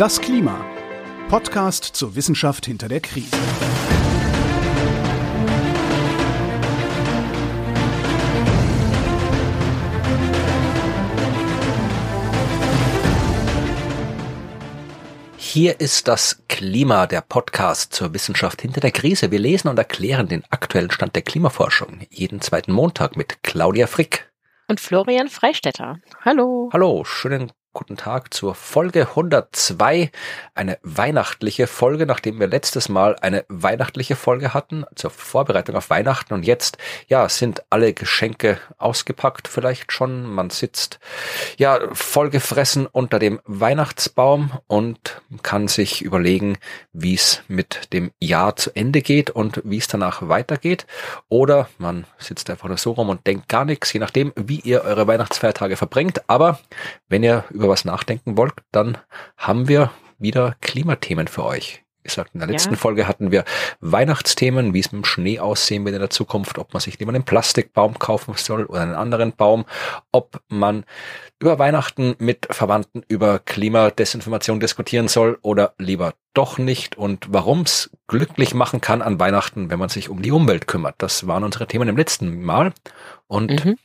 Das Klima. Podcast zur Wissenschaft hinter der Krise. Hier ist das Klima, der Podcast zur Wissenschaft hinter der Krise. Wir lesen und erklären den aktuellen Stand der Klimaforschung jeden zweiten Montag mit Claudia Frick und Florian Freistetter. Hallo. Hallo, schönen Guten Tag zur Folge 102, eine weihnachtliche Folge, nachdem wir letztes Mal eine weihnachtliche Folge hatten, zur Vorbereitung auf Weihnachten. Und jetzt, ja, sind alle Geschenke ausgepackt vielleicht schon, man sitzt, ja, vollgefressen unter dem Weihnachtsbaum und kann sich überlegen, wie es mit dem Jahr zu Ende geht und wie es danach weitergeht. Oder man sitzt einfach nur so rum und denkt gar nichts, je nachdem, wie ihr eure Weihnachtsfeiertage verbringt, aber wenn ihr über was nachdenken wollt, dann haben wir wieder Klimathemen für euch. Wie gesagt, in der letzten ja. Folge hatten wir Weihnachtsthemen, wie es mit dem Schnee aussehen wird in der Zukunft, ob man sich lieber einen Plastikbaum kaufen soll oder einen anderen Baum, ob man über Weihnachten mit Verwandten über Klimadesinformation diskutieren soll oder lieber doch nicht und warum es glücklich machen kann an Weihnachten, wenn man sich um die Umwelt kümmert. Das waren unsere Themen im letzten Mal und mhm.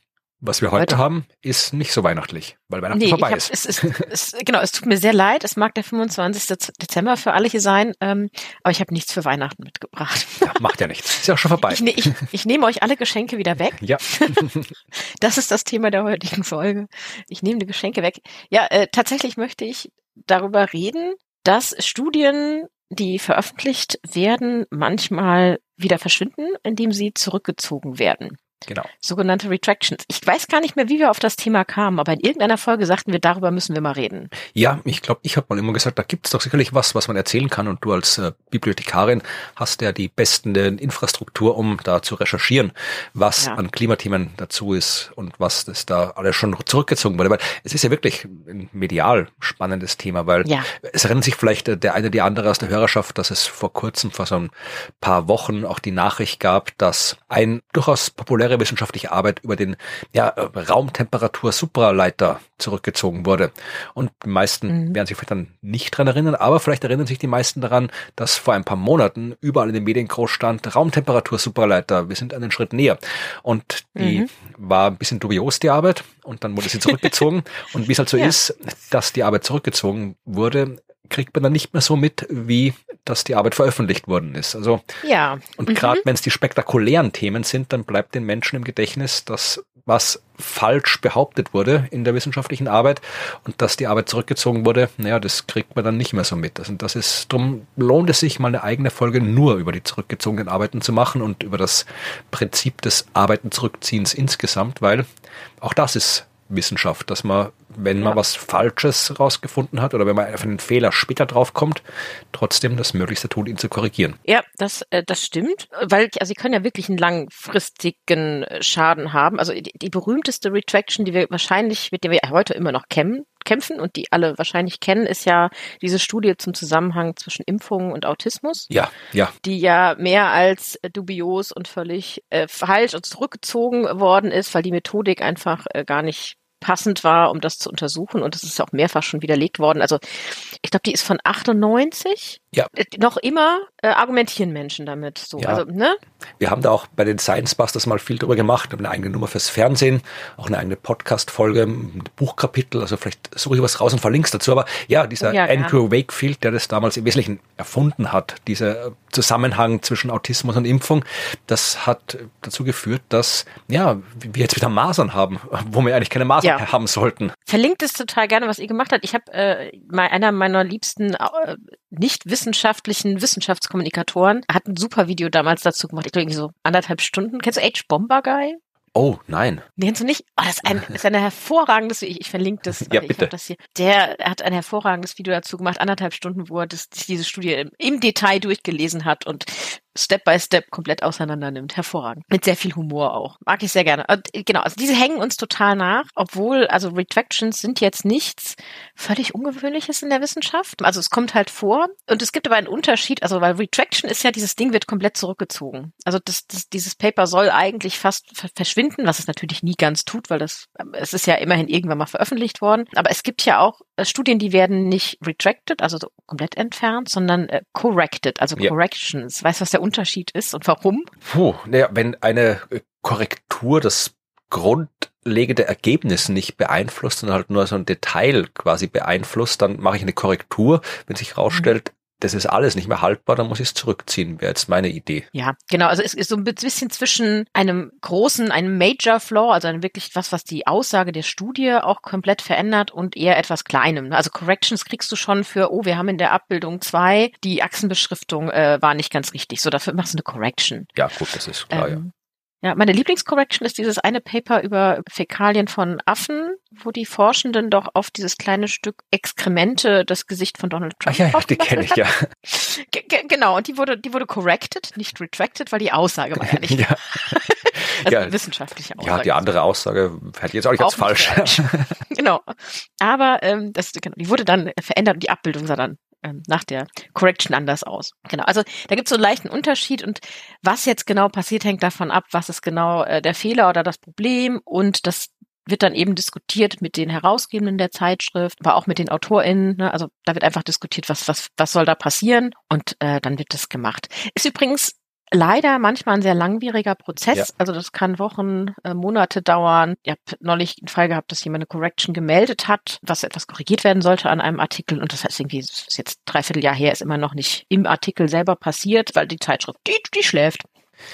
Was wir heute, heute, haben, ist nicht so weihnachtlich, weil Weihnachten nee, vorbei hab, ist. Es ist es, genau, es tut mir sehr leid. Es mag der 25. Dezember für alle hier sein, ähm, aber ich habe nichts für Weihnachten mitgebracht. Ja, macht ja nichts. Ist ja auch schon vorbei. Ich, ne, ich, ich nehme euch alle Geschenke wieder weg. Ja. das ist das Thema der heutigen Folge. Ich nehme die Geschenke weg. Ja, äh, tatsächlich möchte ich darüber reden, dass Studien, die veröffentlicht werden, manchmal wieder verschwinden, indem sie zurückgezogen werden. Genau. Sogenannte Retractions. Ich weiß gar nicht mehr, wie wir auf das Thema kamen, aber in irgendeiner Folge sagten wir, darüber müssen wir mal reden. Ja, ich glaube, ich habe mal immer gesagt, da gibt es doch sicherlich was, was man erzählen kann. Und du als äh, Bibliothekarin hast ja die besten Infrastruktur, um da zu recherchieren, was ja. an Klimathemen dazu ist und was das da alles schon zurückgezogen wurde. Weil es ist ja wirklich ein medial spannendes Thema, weil ja. es erinnert sich vielleicht der eine die andere aus der Hörerschaft, dass es vor kurzem, vor so ein paar Wochen auch die Nachricht gab, dass ein durchaus populärer schwere wissenschaftliche Arbeit über den ja, Raumtemperatur-Supraleiter zurückgezogen wurde. Und die meisten mhm. werden sich vielleicht dann nicht dran erinnern, aber vielleicht erinnern sich die meisten daran, dass vor ein paar Monaten überall in den Medien groß stand, Raumtemperatur-Supraleiter, wir sind einen Schritt näher. Und die mhm. war ein bisschen dubios, die Arbeit, und dann wurde sie zurückgezogen. und wie es halt so ja. ist, dass die Arbeit zurückgezogen wurde, kriegt man dann nicht mehr so mit, wie dass die Arbeit veröffentlicht worden ist. Also ja. Und mhm. gerade wenn es die spektakulären Themen sind, dann bleibt den Menschen im Gedächtnis, dass was falsch behauptet wurde in der wissenschaftlichen Arbeit und dass die Arbeit zurückgezogen wurde, naja, das kriegt man dann nicht mehr so mit. Also das ist, darum lohnt es sich mal eine eigene Folge nur über die zurückgezogenen Arbeiten zu machen und über das Prinzip des Arbeiten zurückziehens insgesamt, weil auch das ist Wissenschaft, dass man, wenn man ja. was Falsches rausgefunden hat oder wenn man auf einen Fehler später draufkommt, trotzdem das Möglichste tut, ihn zu korrigieren. Ja, das, äh, das stimmt, weil also sie können ja wirklich einen langfristigen äh, Schaden haben. Also die, die berühmteste Retraction, die wir wahrscheinlich, mit der wir heute immer noch kennen, kämpfen und die alle wahrscheinlich kennen, ist ja diese Studie zum Zusammenhang zwischen Impfungen und Autismus. Ja, ja. Die ja mehr als dubios und völlig äh, falsch und zurückgezogen worden ist, weil die Methodik einfach äh, gar nicht passend war, um das zu untersuchen. Und das ist auch mehrfach schon widerlegt worden. Also ich glaube, die ist von 98. Ja. Äh, noch immer äh, argumentieren Menschen damit. So. Ja. Also, ne? Wir haben da auch bei den Science Busters mal viel drüber gemacht, haben eine eigene Nummer fürs Fernsehen, auch eine eigene Podcast-Folge, ein Buchkapitel, also vielleicht suche ich was raus und verlinke dazu. Aber ja, dieser ja, Andrew ja. Wakefield, der das damals im Wesentlichen erfunden hat, dieser Zusammenhang zwischen Autismus und Impfung, das hat dazu geführt, dass ja, wir jetzt wieder Masern haben, wo wir eigentlich keine Masern ja. haben sollten. Verlinkt es total gerne, was ihr gemacht habt. Ich habe äh, mal einer meiner liebsten äh, nicht wissenschaftlichen Wissenschaftskommunikatoren hat ein super Video damals dazu gemacht. Ich glaube so anderthalb Stunden. Kennst du H Bomber Guy? Oh, nein. Kennst du nicht? Oh, das ist ein, das ist ein hervorragendes, ich, ich verlinke das. Ja, bitte. Das hier. Der hat ein hervorragendes Video dazu gemacht, anderthalb Stunden, wo er das, diese Studie im, im Detail durchgelesen hat und Step by Step komplett auseinander nimmt. Hervorragend. Mit sehr viel Humor auch. Mag ich sehr gerne. Und, genau, also diese hängen uns total nach, obwohl, also Retractions sind jetzt nichts völlig Ungewöhnliches in der Wissenschaft. Also es kommt halt vor. Und es gibt aber einen Unterschied, also weil Retraction ist ja, dieses Ding wird komplett zurückgezogen. Also das, das, dieses Paper soll eigentlich fast verschwinden verschwinden, was es natürlich nie ganz tut, weil das, es ist ja immerhin irgendwann mal veröffentlicht worden. Aber es gibt ja auch äh, Studien, die werden nicht retracted, also so komplett entfernt, sondern äh, corrected, also Ja. corrections. Weißt du, was der Unterschied ist und warum? Puh, naja, wenn eine äh, Korrektur das grundlegende Ergebnis nicht beeinflusst, sondern halt nur so ein Detail quasi beeinflusst, dann mache ich eine Korrektur. Wenn sich herausstellt, das ist alles nicht mehr haltbar, dann muss ich es zurückziehen, wäre jetzt meine Idee. Ja, genau. Also es ist so ein bisschen zwischen einem großen, einem Major Flaw, also einem wirklich was, was die Aussage der Studie auch komplett verändert und eher etwas Kleinem. Also Corrections kriegst du schon für, oh, wir haben in der Abbildung zwei, die Achsenbeschriftung äh, war nicht ganz richtig. So, dafür machst du eine Correction. Ja, gut, das ist klar, ja. Ähm, ja, meine Lieblingscorrection ist dieses eine Paper über Fäkalien von Affen, wo die Forschenden doch auf dieses kleine Stück Exkremente das Gesicht von Donald Ach Trump ja, ja, drauf die kenne ich, ja. Ge- ge- Genau, und die wurde, die wurde corrected, nicht retracted, weil die Aussage war ja nicht ja. also ja. wissenschaftliche Aussage. ja, die andere Aussage hätte ich jetzt auch nicht als nicht falsch. genau. Aber ähm, das, genau, die wurde dann verändert und die Abbildung sah dann ähm, nach der Correction anders aus. Genau. Also da gibt es so einen leichten Unterschied und was jetzt genau passiert, hängt davon ab, was ist genau äh, der Fehler oder das Problem und das wird dann eben diskutiert mit den Herausgebenden der Zeitschrift, aber auch mit den AutorInnen. Ne? Also da wird einfach diskutiert, was, was, was soll da passieren und äh, dann wird das gemacht. Ist übrigens leider manchmal ein sehr langwieriger Prozess. Ja. Also das kann Wochen, äh, Monate dauern. Ich habe neulich einen Fall gehabt, dass jemand eine Correction gemeldet hat, was etwas korrigiert werden sollte an einem Artikel. Und das heißt irgendwie, es ist jetzt dreiviertel Jahr her, ist immer noch nicht im Artikel selber passiert, weil die Zeitschrift, die, die schläft.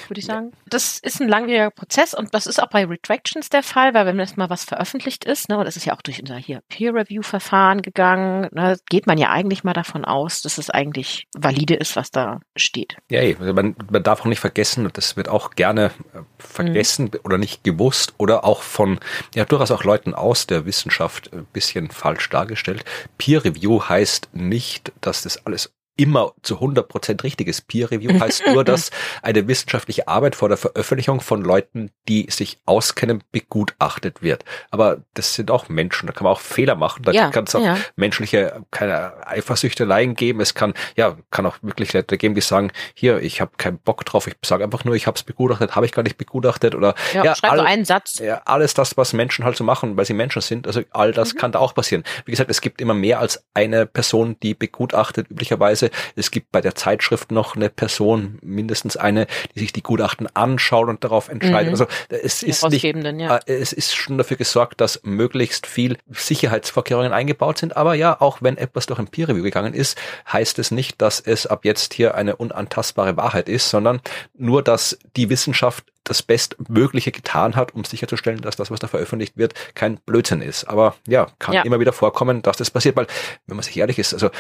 Würde ich sagen. Das ist ein langwieriger Prozess und das ist auch bei Retractions der Fall, weil wenn jetzt mal was veröffentlicht ist, ne, und das ist ja auch durch unser hier Peer-Review-Verfahren gegangen, ne, geht man ja eigentlich mal davon aus, dass es eigentlich valide ist, was da steht. Ja, also man, man darf auch nicht vergessen, und das wird auch gerne äh, vergessen Mhm. oder nicht gewusst oder auch von, ja, durchaus auch Leuten aus der Wissenschaft ein bisschen falsch dargestellt. Peer Review heißt nicht, dass das alles immer zu 100% richtig ist. Peer Review heißt nur, dass eine wissenschaftliche Arbeit vor der Veröffentlichung von Leuten, die sich auskennen, begutachtet wird. Aber das sind auch Menschen, da kann man auch Fehler machen, da Ja, kann es auch ja. menschliche keine Eifersüchteleien geben. Es kann ja kann auch wirklich Leute geben, die sagen, hier, ich habe keinen Bock drauf, ich sage einfach nur, ich habe es begutachtet, habe ich gar nicht begutachtet oder Ja, schreib so all- einen Satz. ja, alles das, was Menschen halt so machen, weil sie Menschen sind. Also all das kann da auch passieren. Wie gesagt, es gibt immer mehr als eine Person, die begutachtet üblicherweise. Es gibt bei der Zeitschrift noch eine Person, mindestens eine, die sich die Gutachten anschaut und darauf entscheidet. Mhm. Also es ist nicht ja. äh, Es ist schon dafür gesorgt, dass möglichst viel Sicherheitsvorkehrungen eingebaut sind. Aber ja, auch wenn etwas durch ein Peer Review gegangen ist, heißt es nicht, dass es ab jetzt hier eine unantastbare Wahrheit ist, sondern nur, dass die Wissenschaft das Bestmögliche getan hat, um sicherzustellen, dass das, was da veröffentlicht wird, kein Blödsinn ist. Aber ja, kann Ja. immer wieder vorkommen, dass das passiert, weil, wenn man sich ehrlich ist, also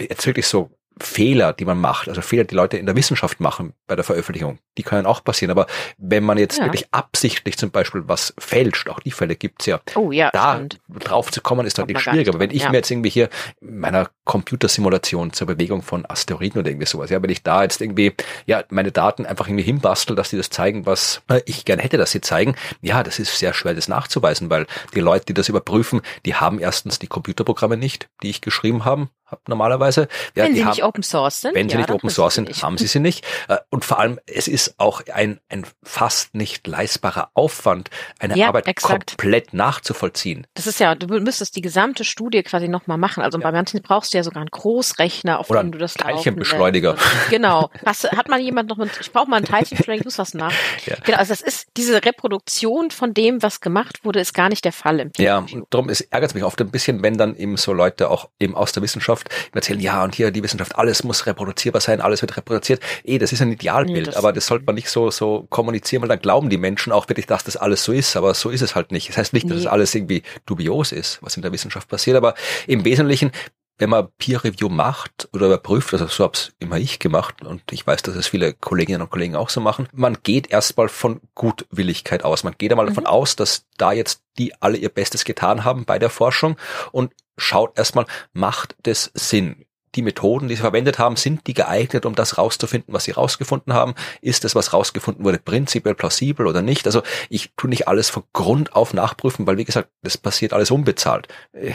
jetzt wirklich so Fehler, die man macht, also Fehler, die Leute in der Wissenschaft machen bei der Veröffentlichung, die können auch passieren. Aber wenn man jetzt Ja. wirklich absichtlich zum Beispiel was fälscht, auch die Fälle gibt's ja, Oh ja, da stimmt. drauf zu kommen, ist deutlich gar schwieriger. Aber wenn ich ja. mir jetzt irgendwie hier in meiner Computersimulation zur Bewegung von Asteroiden oder irgendwie sowas, ja, wenn ich da jetzt irgendwie, ja, meine Daten einfach irgendwie hinbastel, dass die das zeigen, was äh, ich gerne hätte, dass sie zeigen, ja, das ist sehr schwer, das nachzuweisen, weil die Leute, die das überprüfen, die haben erstens die Computerprogramme nicht, die ich geschrieben haben, hab normalerweise. Ja, wenn die haben, nicht Open Source sind. wenn sie ja, nicht Open Source sind, nicht. haben sie sie nicht. Äh, Und vor allem, es ist auch ein, ein fast nicht leistbarer Aufwand, eine Ja, Arbeit exakt. komplett nachzuvollziehen. Das ist ja, du müsstest die gesamte Studie quasi nochmal machen. Also bei manchen brauchst du ja sogar einen Großrechner, auf Oder dem du das einen Teilchenbeschleuniger. Genau. Hast, hat mal jemand noch mit, ich brauche mal einen Teilchenbeschleuniger, ich muss was nach. Ja. Genau, also das ist, diese Reproduktion von dem, was gemacht wurde, ist gar nicht der Fall im Ja, und darum ärgert es mich oft ein bisschen, wenn dann eben so Leute auch eben aus der Wissenschaft erzählen, ja, und hier die Wissenschaft, alles muss reproduzierbar sein, alles wird reproduziert. Eh, das ist ein Idealbild, Nee, das- aber das sollte man nicht so, so kommunizieren, weil dann glauben die Menschen auch wirklich, dass das alles so ist, aber so ist es halt nicht. Das heißt nicht, dass Nee. es alles irgendwie dubios ist, was in der Wissenschaft passiert, aber im Wesentlichen, wenn man Peer Review macht oder überprüft, also so hab's immer ich gemacht und ich weiß, dass es viele Kolleginnen und Kollegen auch so machen, man geht erstmal von Gutwilligkeit aus. Man geht einmal davon aus, dass da jetzt die alle ihr Bestes getan haben bei der Forschung und schaut erstmal, macht das Sinn? Die Methoden, die sie verwendet haben, sind die geeignet, um das rauszufinden, was sie rausgefunden haben? Ist das, was rausgefunden wurde, prinzipiell plausibel oder nicht? Also ich tue nicht alles von Grund auf nachprüfen, weil wie gesagt, das passiert alles unbezahlt.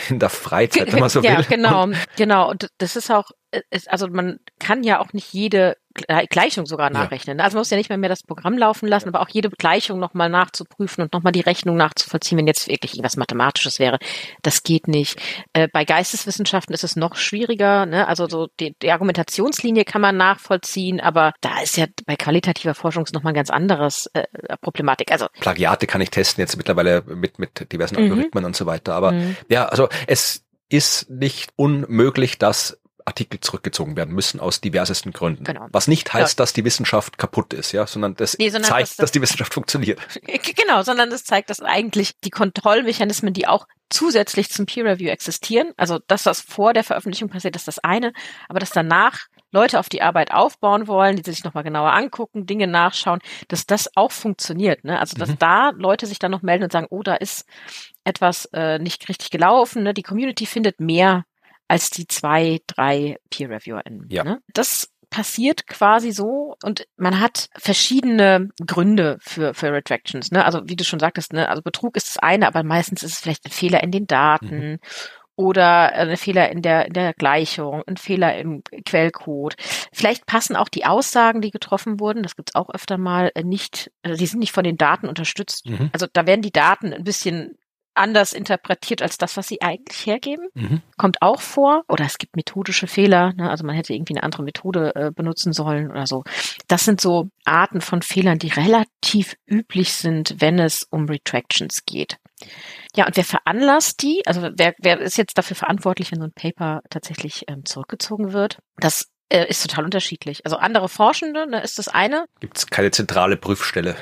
In der Freizeit, wenn man so ja, will. genau, Und, genau. Und das ist auch also man kann ja auch nicht jede Gleichung sogar nachrechnen. Ja. Also man muss ja nicht mehr, mehr das Programm laufen lassen, aber auch jede Gleichung nochmal nachzuprüfen und nochmal die Rechnung nachzuvollziehen, wenn jetzt wirklich irgendwas Mathematisches wäre. Das geht nicht. Äh, bei Geisteswissenschaften ist es noch schwieriger. Ne? Also so die, die Argumentationslinie kann man nachvollziehen, aber da ist ja bei qualitativer Forschung nochmal ein ganz anderes äh, Problematik. Also Plagiate kann ich testen jetzt mittlerweile mit, mit diversen mhm. Algorithmen und so weiter. Aber mhm. ja, also es ist nicht unmöglich, dass Artikel zurückgezogen werden müssen aus diversesten Gründen. Genau. Was nicht heißt, ja. dass die Wissenschaft kaputt ist, ja, sondern das nee, sondern zeigt, das, dass die Wissenschaft funktioniert. Genau, sondern das zeigt, dass eigentlich die Kontrollmechanismen, die auch zusätzlich zum Peer Review existieren, also das, was vor der Veröffentlichung passiert, ist das eine, aber dass danach Leute auf die Arbeit aufbauen wollen, die sich nochmal genauer angucken, Dinge nachschauen, dass das auch funktioniert. Ne? Also dass mhm. da Leute sich dann noch melden und sagen, oh, da ist etwas äh, nicht richtig gelaufen. Ne? Die Community findet mehr als die zwei, drei Peer-ReviewerInnen. Ja. Ne? Das passiert quasi so und man hat verschiedene Gründe für, für Retractions. Ne? Also wie du schon sagtest, ne? also Betrug ist das eine, aber meistens ist es vielleicht ein Fehler in den Daten mhm. oder ein Fehler in der, in der Gleichung, ein Fehler im Quellcode. Vielleicht passen auch die Aussagen, die getroffen wurden, das gibt's auch öfter mal, äh, nicht, also die sind nicht von den Daten unterstützt. Mhm. Also da werden die Daten ein bisschen anders interpretiert als das, was sie eigentlich hergeben. Mhm. Kommt auch vor. Oder es gibt methodische Fehler. Ne? Also man hätte irgendwie eine andere Methode äh, benutzen sollen oder so. Das sind so Arten von Fehlern, die relativ üblich sind, wenn es um Retractions geht. Ja, und wer veranlasst die? Also wer, wer ist jetzt dafür verantwortlich, wenn so ein Paper tatsächlich ähm, zurückgezogen wird? Das äh, ist total unterschiedlich. Also andere Forschende, da ne, ist das eine. Gibt es keine zentrale Prüfstelle?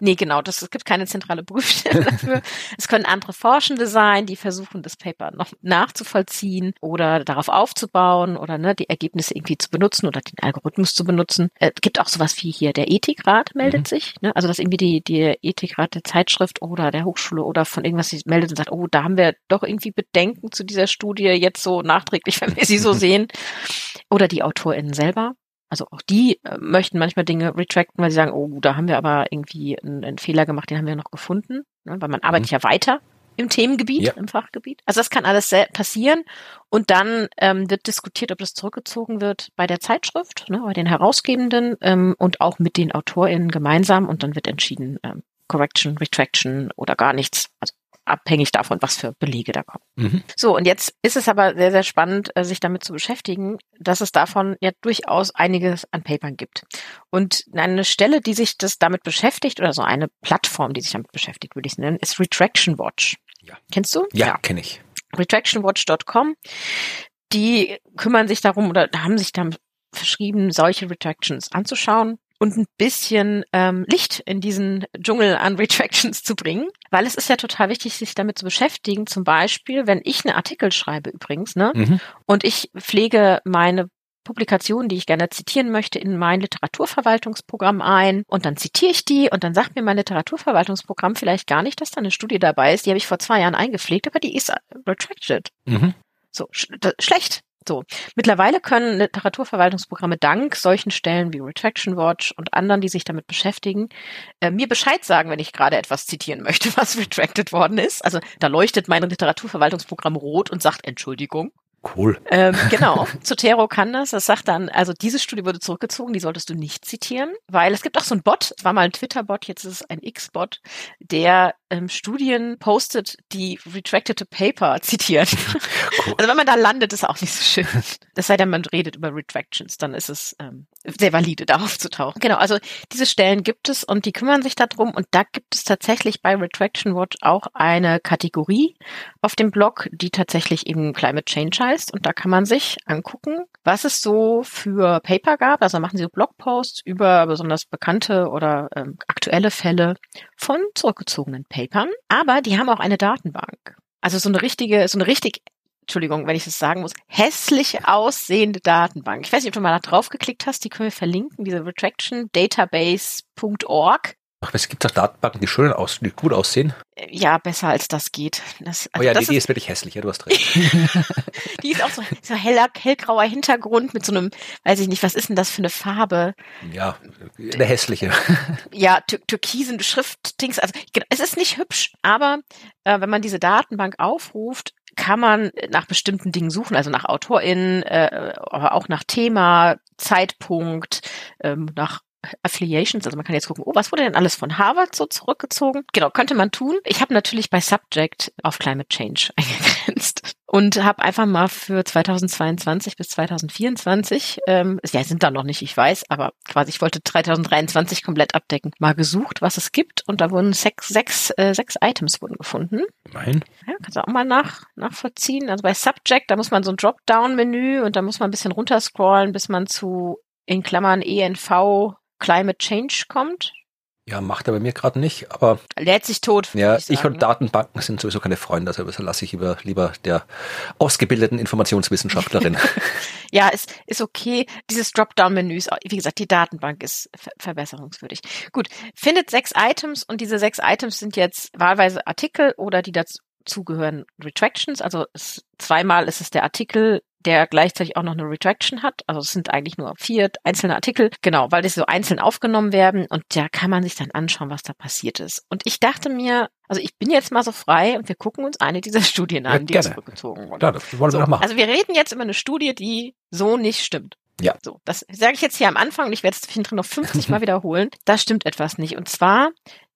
Nee, genau, das, es gibt keine zentrale Prüfstelle dafür. es können andere Forschende sein, die versuchen, das Paper noch nachzuvollziehen oder darauf aufzubauen oder ne, die Ergebnisse irgendwie zu benutzen oder den Algorithmus zu benutzen. Es äh, gibt auch sowas wie hier der Ethikrat meldet mhm. sich, ne? also dass irgendwie die, die Ethikrat der Zeitschrift oder der Hochschule oder von irgendwas meldet und sagt, oh, da haben wir doch irgendwie Bedenken zu dieser Studie jetzt so nachträglich, wenn wir sie so sehen. Oder die AutorInnen selber. Also auch die äh, möchten manchmal Dinge retracten, weil sie sagen, oh, da haben wir aber irgendwie einen, einen Fehler gemacht, den haben wir noch gefunden, ne? weil man arbeitet mhm. ja weiter im Themengebiet, ja. im Fachgebiet. Also das kann alles passieren und dann ähm, wird diskutiert, ob das zurückgezogen wird bei der Zeitschrift, ne, bei den Herausgebenden ähm, und auch mit den AutorInnen gemeinsam und dann wird entschieden, ähm, Correction, Retraction oder gar nichts. Also abhängig davon, was für Belege da kommen. Mhm. So, und jetzt ist es aber sehr, sehr spannend, äh, sich damit zu beschäftigen, dass es davon ja durchaus einiges an Papern gibt. Und eine Stelle, die sich das damit beschäftigt, oder so eine Plattform, die sich damit beschäftigt, würde ich es nennen, ist Retraction Watch. Ja. Kennst du? Ja, ja. kenne ich. Retractionwatch.com. Die kümmern sich darum oder haben sich damit verschrieben, solche Retractions anzuschauen und ein bisschen ähm, Licht in diesen Dschungel an Retractions zu bringen, weil es ist ja total wichtig, sich damit zu beschäftigen. Zum Beispiel, wenn ich eine Artikel schreibe übrigens, ne, mhm. und ich pflege meine Publikationen, die ich gerne zitieren möchte, in mein Literaturverwaltungsprogramm ein und dann zitiere ich die und dann sagt mir mein Literaturverwaltungsprogramm vielleicht gar nicht, dass da eine Studie dabei ist, die habe ich vor zwei Jahren eingepflegt, aber die ist retracted. Mhm. So, sch schlecht. So. Mittlerweile können Literaturverwaltungsprogramme dank solchen Stellen wie Retraction Watch und anderen, die sich damit beschäftigen, äh, mir Bescheid sagen, wenn ich gerade etwas zitieren möchte, was retracted worden ist. Also da leuchtet mein Literaturverwaltungsprogramm rot und sagt Entschuldigung. Cool. Ähm, genau. Zotero kann das. Das sagt dann, also diese Studie wurde zurückgezogen, die solltest du nicht zitieren, weil es gibt auch so ein Bot, es war mal ein Twitter-Bot, jetzt ist es ein X-Bot, der ähm, Studien postet, die retracted Paper zitiert. Cool. Also wenn man da landet, ist auch nicht so schön. Das sei denn, man redet über Retractions, dann ist es ähm, sehr valide, da aufzutauchen. Genau, also diese Stellen gibt es und die kümmern sich darum und da gibt es tatsächlich bei Retraction Watch auch eine Kategorie auf dem Blog, die tatsächlich eben Climate Change heißt und da kann man sich angucken, was es so für Paper gab. Also machen sie Blogposts über besonders bekannte oder ähm, aktuelle Fälle von zurückgezogenen Papern, aber die haben auch eine Datenbank. Also so eine richtige, so eine richtig Entschuldigung, wenn ich das sagen muss, hässlich aussehende Datenbank. Ich weiß nicht, ob du mal da drauf geklickt hast, die können wir verlinken, diese retractiondatabase.org. Ach, es gibt doch Datenbanken, die schön aus, die gut aussehen. Ja, besser als das geht. Das, also oh ja, die, die ist, ist wirklich hässlich, ja, du hast recht. die ist auch so, so heller, hellgrauer Hintergrund mit so einem, weiß ich nicht, was ist denn das für eine Farbe? Ja, eine hässliche. ja, tür türkisen Schriftdings. Also es ist nicht hübsch, aber äh, wenn man diese Datenbank aufruft, kann man nach bestimmten Dingen suchen, also nach AutorInnen, äh, aber auch nach Thema, Zeitpunkt, ähm, nach Affiliations, also man kann jetzt gucken, oh, was wurde denn alles von Harvard so zurückgezogen? Genau, könnte man tun. Ich habe natürlich bei Subject auf Climate Change eingegrenzt und habe einfach mal für 2022 bis 2024, ähm, ja, sind da noch nicht, ich weiß, aber quasi ich wollte 2023 komplett abdecken, mal gesucht, was es gibt und da wurden sechs, sechs, äh, sechs Items wurden gefunden. Immerhin. Ja, kannst du auch mal nach, nachvollziehen. Also bei Subject, da muss man so ein Dropdown-Menü und da muss man ein bisschen runterscrollen, bis man zu in Klammern ENV Climate Change kommt. Ja, macht er bei mir gerade nicht, aber. Lädt sich tot. Ja, ich, ich, und ne? Datenbanken sind sowieso keine Freunde, also das lasse ich lieber, lieber der ausgebildeten Informationswissenschaftlerin. ja, ist, ist okay. Dieses Dropdown-Menü ist, wie gesagt, die Datenbank ist ver verbesserungswürdig. Gut, findet sechs Items und diese sechs Items sind jetzt wahlweise Artikel oder die dazu gehören Retractions. Also es, zweimal ist es der Artikel der gleichzeitig auch noch eine Retraction hat. Also es sind eigentlich nur vier einzelne Artikel, genau, weil die so einzeln aufgenommen werden und da kann man sich dann anschauen, was da passiert ist. Und ich dachte mir, also ich bin jetzt mal so frei und wir gucken uns eine dieser Studien an, ja, die gerne. zurückgezogen wurden. Ja, das wollen wir so, doch machen. Also wir reden jetzt über eine Studie, die so nicht stimmt. Ja. So, das sage ich jetzt hier am Anfang und ich werde es hinterher noch 50 Mal wiederholen. Da stimmt etwas nicht. Und zwar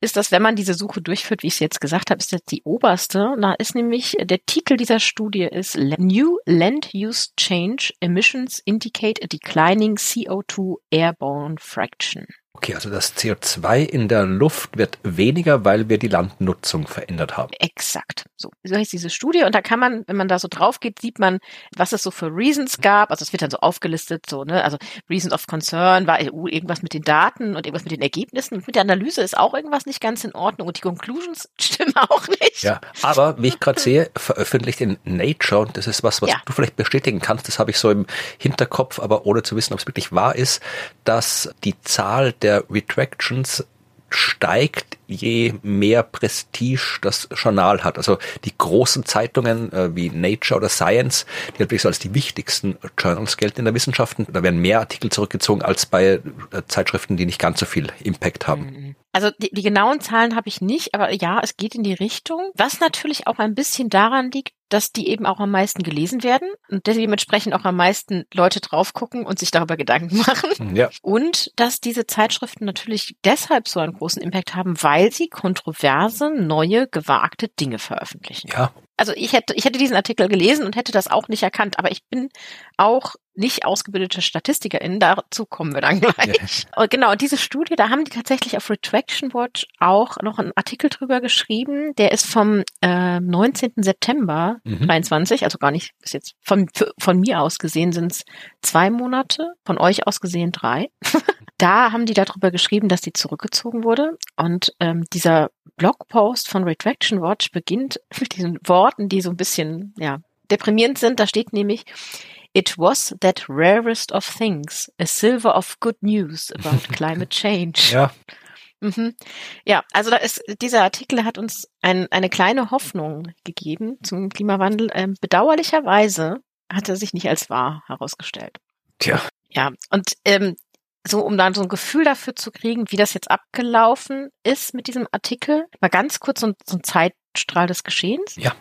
ist das, wenn man diese Suche durchführt, wie ich es jetzt gesagt habe, ist das die oberste. Da ist nämlich, der Titel dieser Studie ist New Land Use Change Emissions Indicate a Declining CO2 Airborne Fraction. Okay, also das CO2 in der Luft wird weniger, weil wir die Landnutzung verändert haben. Exakt. So, so heißt diese Studie. Und da kann man, wenn man da so drauf geht, sieht man, was es so für Reasons gab. Also es wird dann so aufgelistet, so, ne, also Reasons of Concern war EU irgendwas mit den Daten und irgendwas mit den Ergebnissen. Und mit der Analyse ist auch irgendwas nicht ganz in Ordnung und die Conclusions stimmen auch nicht. Ja, aber wie ich gerade sehe, veröffentlicht in Nature, und das ist was, was ja. du vielleicht bestätigen kannst, das habe ich so im Hinterkopf, aber ohne zu wissen, ob es wirklich wahr ist, dass die Zahl der Retractions steigt, je mehr Prestige das Journal hat. Also die großen Zeitungen äh, wie Nature oder Science, die natürlich so als die wichtigsten Journals gelten in der Wissenschaft, da werden mehr Artikel zurückgezogen als bei äh, Zeitschriften, die nicht ganz so viel Impact haben. Also die, die genauen Zahlen habe ich nicht, aber ja, es geht in die Richtung, was natürlich auch ein bisschen daran liegt, dass die eben auch am meisten gelesen werden und dementsprechend auch am meisten Leute drauf gucken und sich darüber Gedanken machen. Ja. Und dass diese Zeitschriften natürlich deshalb so einen großen Impact haben, weil sie kontroverse, neue, gewagte Dinge veröffentlichen. Ja. Also ich hätte, ich hätte diesen Artikel gelesen und hätte das auch nicht erkannt, aber ich bin auch nicht ausgebildete StatistikerInnen, dazu kommen wir dann gleich. Ja. Genau, und diese Studie, da haben die tatsächlich auf Retraction Watch auch noch einen Artikel drüber geschrieben, der ist vom äh, 19. September mhm. 23, also gar nicht, bis jetzt von, von mir aus gesehen sind es zwei Monate, von euch aus gesehen drei. da haben die darüber geschrieben, dass die zurückgezogen wurde und ähm, dieser Blogpost von Retraction Watch beginnt mit diesen Worten, die so ein bisschen, ja, deprimierend sind. Da steht nämlich, It was that rarest of things, a silver of good news about climate change. Ja. Mhm. Ja, also da ist, dieser Artikel hat uns ein, eine kleine Hoffnung gegeben zum Klimawandel. Ähm, bedauerlicherweise hat er sich nicht als wahr herausgestellt. Tja. Ja, und ähm, so, um dann so ein Gefühl dafür zu kriegen, wie das jetzt abgelaufen ist mit diesem Artikel, mal ganz kurz so, so ein Zeitstrahl des Geschehens. Ja.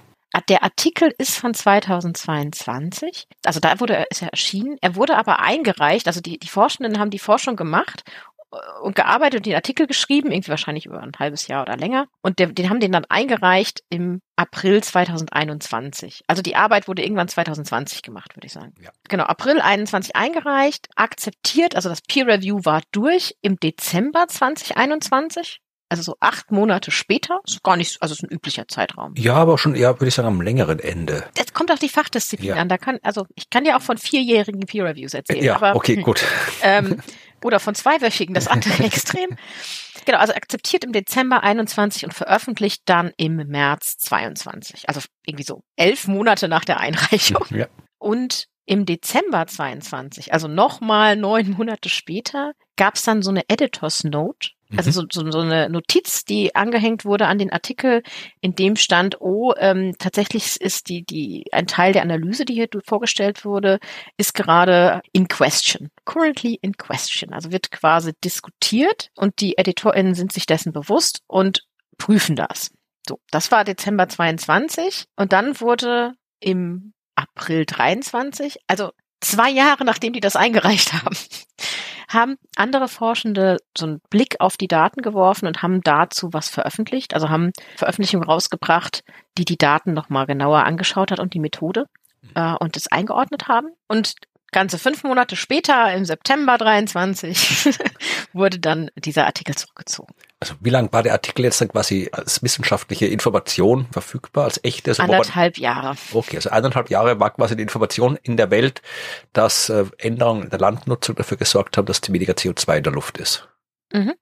Der Artikel ist von 2022, also da wurde er, ist er erschienen. Er wurde aber eingereicht, also die, die Forschenden haben die Forschung gemacht äh, und gearbeitet und den Artikel geschrieben, irgendwie wahrscheinlich über ein halbes Jahr oder länger. Und der, den haben den dann eingereicht im April 2021. Also die Arbeit wurde irgendwann 2020 gemacht, würde ich sagen. Ja. Genau, April 21 eingereicht, akzeptiert, also das Peer Review war durch im Dezember 2021 also so acht Monate später, ist gar nicht, also ist ein üblicher Zeitraum. Ja, aber schon eher, würde ich sagen, am längeren Ende. Das kommt auf die Fachdisziplin ja. an. Da kann, also ich kann dir auch von vierjährigen Peer Reviews erzählen. Ja, aber, okay, gut. Ähm, oder von zweiwöchigen, das andere extrem. Genau, also akzeptiert im Dezember 21 und veröffentlicht dann im März 22. Also irgendwie so elf Monate nach der Einreichung. Ja. Und im Dezember 22, also nochmal neun Monate später, gab es dann so eine Editors Note also mhm. so, so, so eine Notiz, die angehängt wurde an den Artikel, in dem stand, oh, ähm, tatsächlich ist die, die, ein Teil der Analyse, die hier vorgestellt wurde, ist gerade in question. Currently in question. Also wird quasi diskutiert und die EditorInnen sind sich dessen bewusst und prüfen das. So, das war Dezember 22 und dann wurde im April 23, also zwei Jahre nachdem die das eingereicht haben, haben andere Forschende so einen Blick auf die Daten geworfen und haben dazu was veröffentlicht, also haben Veröffentlichungen rausgebracht, die die Daten nochmal genauer angeschaut hat und die Methode äh, und es eingeordnet haben. Und ganze fünf Monate später, im September 23, wurde dann dieser Artikel zurückgezogen. Also wie lange war der Artikel jetzt dann quasi als wissenschaftliche Information verfügbar, als echte? Also anderthalb Jahre. Okay, also eineinhalb Jahre war quasi die Information in der Welt, dass äh, Änderungen in der Landnutzung dafür gesorgt haben, dass die weniger CO2 in der Luft ist. Mhm.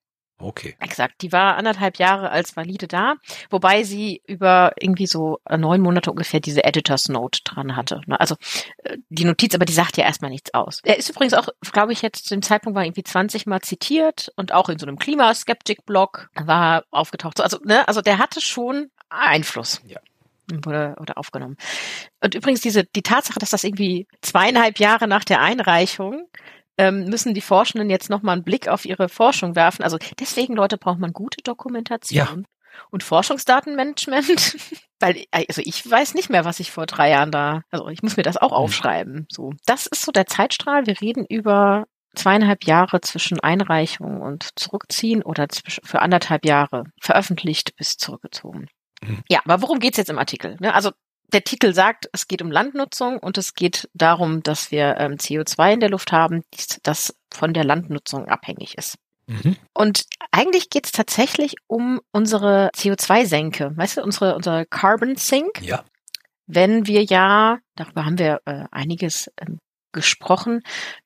Okay. Exakt. Die war anderthalb Jahre als valide da, wobei sie über irgendwie so äh, neun Monate ungefähr diese Editors Note dran hatte. Ne? Also äh, die Notiz, aber die sagt ja erstmal nichts aus. Er ist übrigens auch, glaube ich, jetzt zu dem Zeitpunkt war irgendwie 20 Mal zitiert und auch in so einem Klimaskeptik-Blog war aufgetaucht. Also, ne, also der hatte schon Einfluss. Ja wurde oder aufgenommen. Und übrigens diese die Tatsache, dass das irgendwie zweieinhalb Jahre nach der Einreichung ähm, müssen die Forschenden jetzt nochmal einen Blick auf ihre Forschung werfen. Also deswegen, Leute, braucht man gute Dokumentation. Ja. Und Forschungsdatenmanagement, weil, also ich weiß nicht mehr, was ich vor drei Jahren da, also ich muss mir das auch mhm. aufschreiben. So, das ist so der Zeitstrahl. Wir reden über zweieinhalb Jahre zwischen Einreichung und Zurückziehen oder für anderthalb Jahre veröffentlicht bis zurückgezogen. Mhm. Ja, aber worum geht's jetzt im Artikel? Ne, also der Titel sagt, es geht um Landnutzung und es geht darum, dass wir ähm, CO2 in der Luft haben, das von der Landnutzung abhängig ist. Mhm. Und eigentlich geht es tatsächlich um unsere CO2-Senke, weißt du, unsere, unsere Carbon Sink. Ja. Wenn wir ja, darüber haben wir äh, einiges ähm, gesprochen,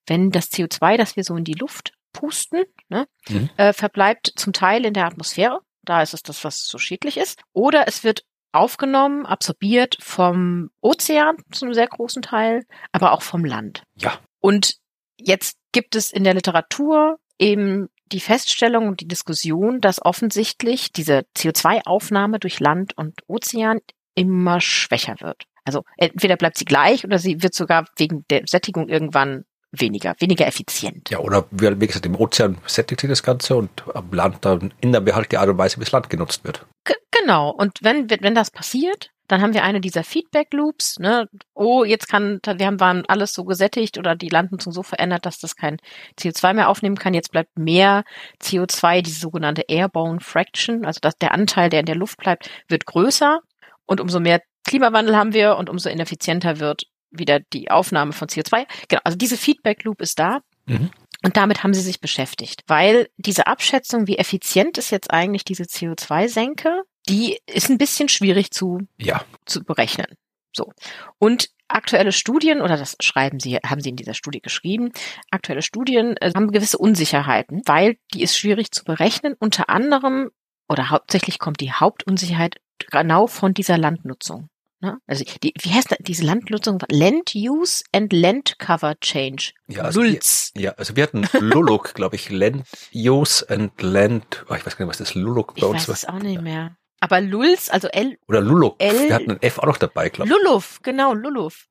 wenn das CO2, das wir so in die Luft pusten, ne, mhm. äh, verbleibt zum Teil in der Atmosphäre. Da ist es das, was so schädlich ist. Oder es wird aufgenommen, absorbiert vom Ozean zu einem sehr großen Teil, aber auch vom Land. Ja. Und jetzt gibt es in der Literatur eben die Feststellung und die Diskussion, dass offensichtlich diese CO2-Aufnahme durch Land und Ozean immer schwächer wird. Also entweder bleibt sie gleich oder sie wird sogar wegen der Sättigung irgendwann weniger, weniger effizient. Ja, oder wie gesagt, im Ozean sättigt sich das Ganze und am Land dann ändern wir halt die Art und Weise, wie das Land genutzt wird. Genau. Und wenn, wenn das passiert, dann haben wir eine dieser Feedback Loops, ne? Oh, jetzt kann, wir haben, waren alles so gesättigt oder die Landnutzung so verändert, dass das kein CO2 mehr aufnehmen kann. Jetzt bleibt mehr CO2, diese sogenannte Airborne Fraction, also dass der Anteil, der in der Luft bleibt, wird größer. Und umso mehr Klimawandel haben wir und umso ineffizienter wird wieder die Aufnahme von CO2. Genau, also diese Feedback Loop ist da. Mhm. Und damit haben sie sich beschäftigt, weil diese Abschätzung, wie effizient ist jetzt eigentlich diese CO2-Senke, die ist ein bisschen schwierig zu, ja. zu berechnen. So. Und aktuelle Studien, oder das schreiben sie, haben sie in dieser Studie geschrieben, aktuelle Studien äh, haben gewisse Unsicherheiten, weil die ist schwierig zu berechnen. Unter anderem oder hauptsächlich kommt die Hauptunsicherheit genau von dieser Landnutzung. Ne? Also die, wie heißt das, diese Landnutzung? Land Use and Land Cover Change. Ja, also Lulz. Wir, ja, also wir hatten Luluk, glaube ich, Land Use and Land, oh, ich weiß gar nicht, was das Luluk bei ich uns war. Ich weiß es auch nicht mehr. Aber Lulz, also L. Oder Luluk. L, wir hatten ein F auch noch dabei, glaube ich. Luluf, genau, Luluf.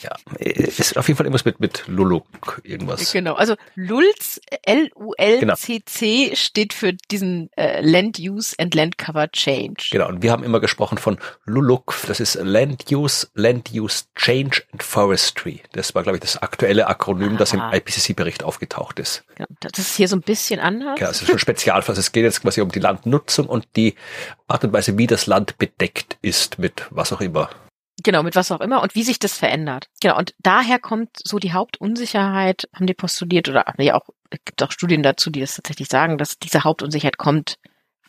Ja, ist auf jeden Fall irgendwas mit, mit Luluk, irgendwas. Genau, also Lulz, L-U-L-C-C genau. steht für diesen äh, Land Use and Land Cover Change. Genau, und wir haben immer gesprochen von Luluk, das ist Land Use, Land Use Change and Forestry. Das war, glaube ich, das aktuelle Akronym, Aha. das im IPCC-Bericht aufgetaucht ist. Genau, das ist hier so ein bisschen anders. Ja, es ist ein Spezialfall. Es geht jetzt quasi um die Landnutzung und die Art und Weise, wie das Land bedeckt ist mit was auch immer. Genau, mit was auch immer und wie sich das verändert. Genau, und daher kommt so die Hauptunsicherheit, haben die postuliert oder ja auch, es gibt auch Studien dazu, die das tatsächlich sagen, dass diese Hauptunsicherheit kommt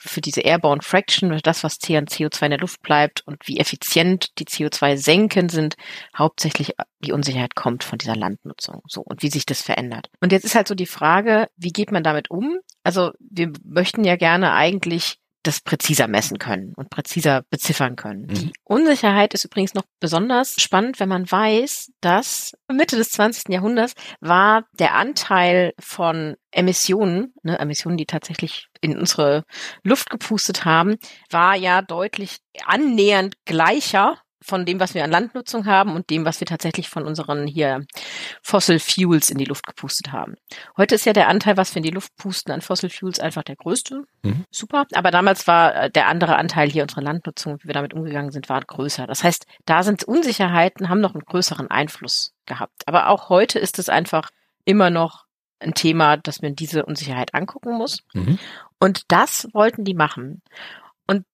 für diese Airborne Fraction, das, was CO2 in der Luft bleibt und wie effizient die CO2-Senken sind, hauptsächlich die Unsicherheit kommt von dieser Landnutzung. So, und wie sich das verändert. Und jetzt ist halt so die Frage, wie geht man damit um? Also, wir möchten ja gerne eigentlich das präziser messen können und präziser beziffern können. Mhm. Die Unsicherheit ist übrigens noch besonders spannend, wenn man weiß, dass Mitte des 20. Jahrhunderts war der Anteil von Emissionen, ne, Emissionen, die tatsächlich in unsere Luft gepustet haben, war ja deutlich annähernd gleicher von dem, was wir an Landnutzung haben und dem, was wir tatsächlich von unseren hier Fossil Fuels in die Luft gepustet haben. Heute ist ja der Anteil, was wir in die Luft pusten an Fossil Fuels einfach der größte. Mhm. Super. Aber damals war äh, der andere Anteil hier unsere Landnutzung, wie wir damit umgegangen sind, war größer. Das heißt, da sind Unsicherheiten, haben noch einen größeren Einfluss gehabt. Aber auch heute ist es einfach immer noch ein Thema, dass man diese Unsicherheit angucken muss. Mhm. Und das wollten die machen. Und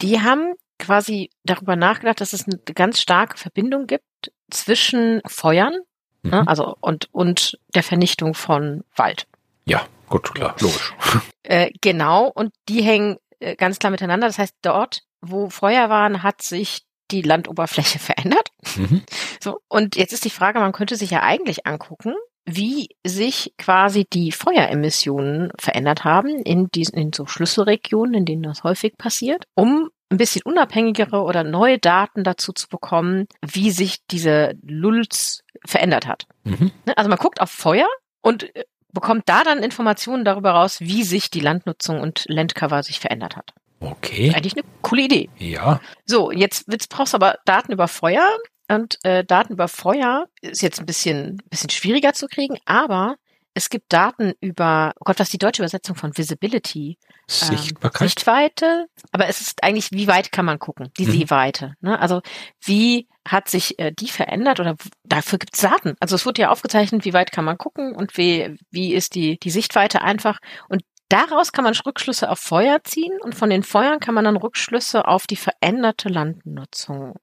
die haben quasi darüber nachgedacht, dass es eine ganz starke Verbindung gibt zwischen Feuern, ne, mhm. ne, also und und der Vernichtung von Wald. Ja, gut, klar, logisch. Äh, genau, und die hängen äh, ganz klar miteinander. Das heißt, dort, wo Feuer waren, hat sich die Landoberfläche verändert. Mhm. So, und jetzt ist die Frage, man könnte sich ja eigentlich angucken, wie sich quasi die Feueremissionen verändert haben in diesen, in so Schlüsselregionen, in denen das häufig passiert, um ein bisschen unabhängigere oder neue Daten dazu zu bekommen, wie sich diese Lulz verändert hat. Mhm. Ne, also man guckt auf Feuer und äh, bekommt da dann Informationen darüber raus, wie sich die Landnutzung und Landcover sich verändert hat. Okay. Eigentlich eine coole Idee. Ja. So, jetzt, jetzt brauchst du aber Daten über Feuer. Und äh, Daten über Feuer ist jetzt ein bisschen, bisschen schwieriger zu kriegen, aber es gibt Daten über, oh Gott, was die deutsche Übersetzung von Visibility? Sichtbarkeit. Ähm, Sichtweite, aber es ist eigentlich, wie weit kann man gucken, die mhm. Sehweite. Ne? Also wie hat sich äh, die verändert oder dafür gibt es Daten. Also es wurde ja aufgezeichnet, wie weit kann man gucken und wie, wie ist die, die Sichtweite einfach. Und daraus kann man Rückschlüsse auf Feuer ziehen und von den Feuern kann man dann Rückschlüsse auf die veränderte Landnutzung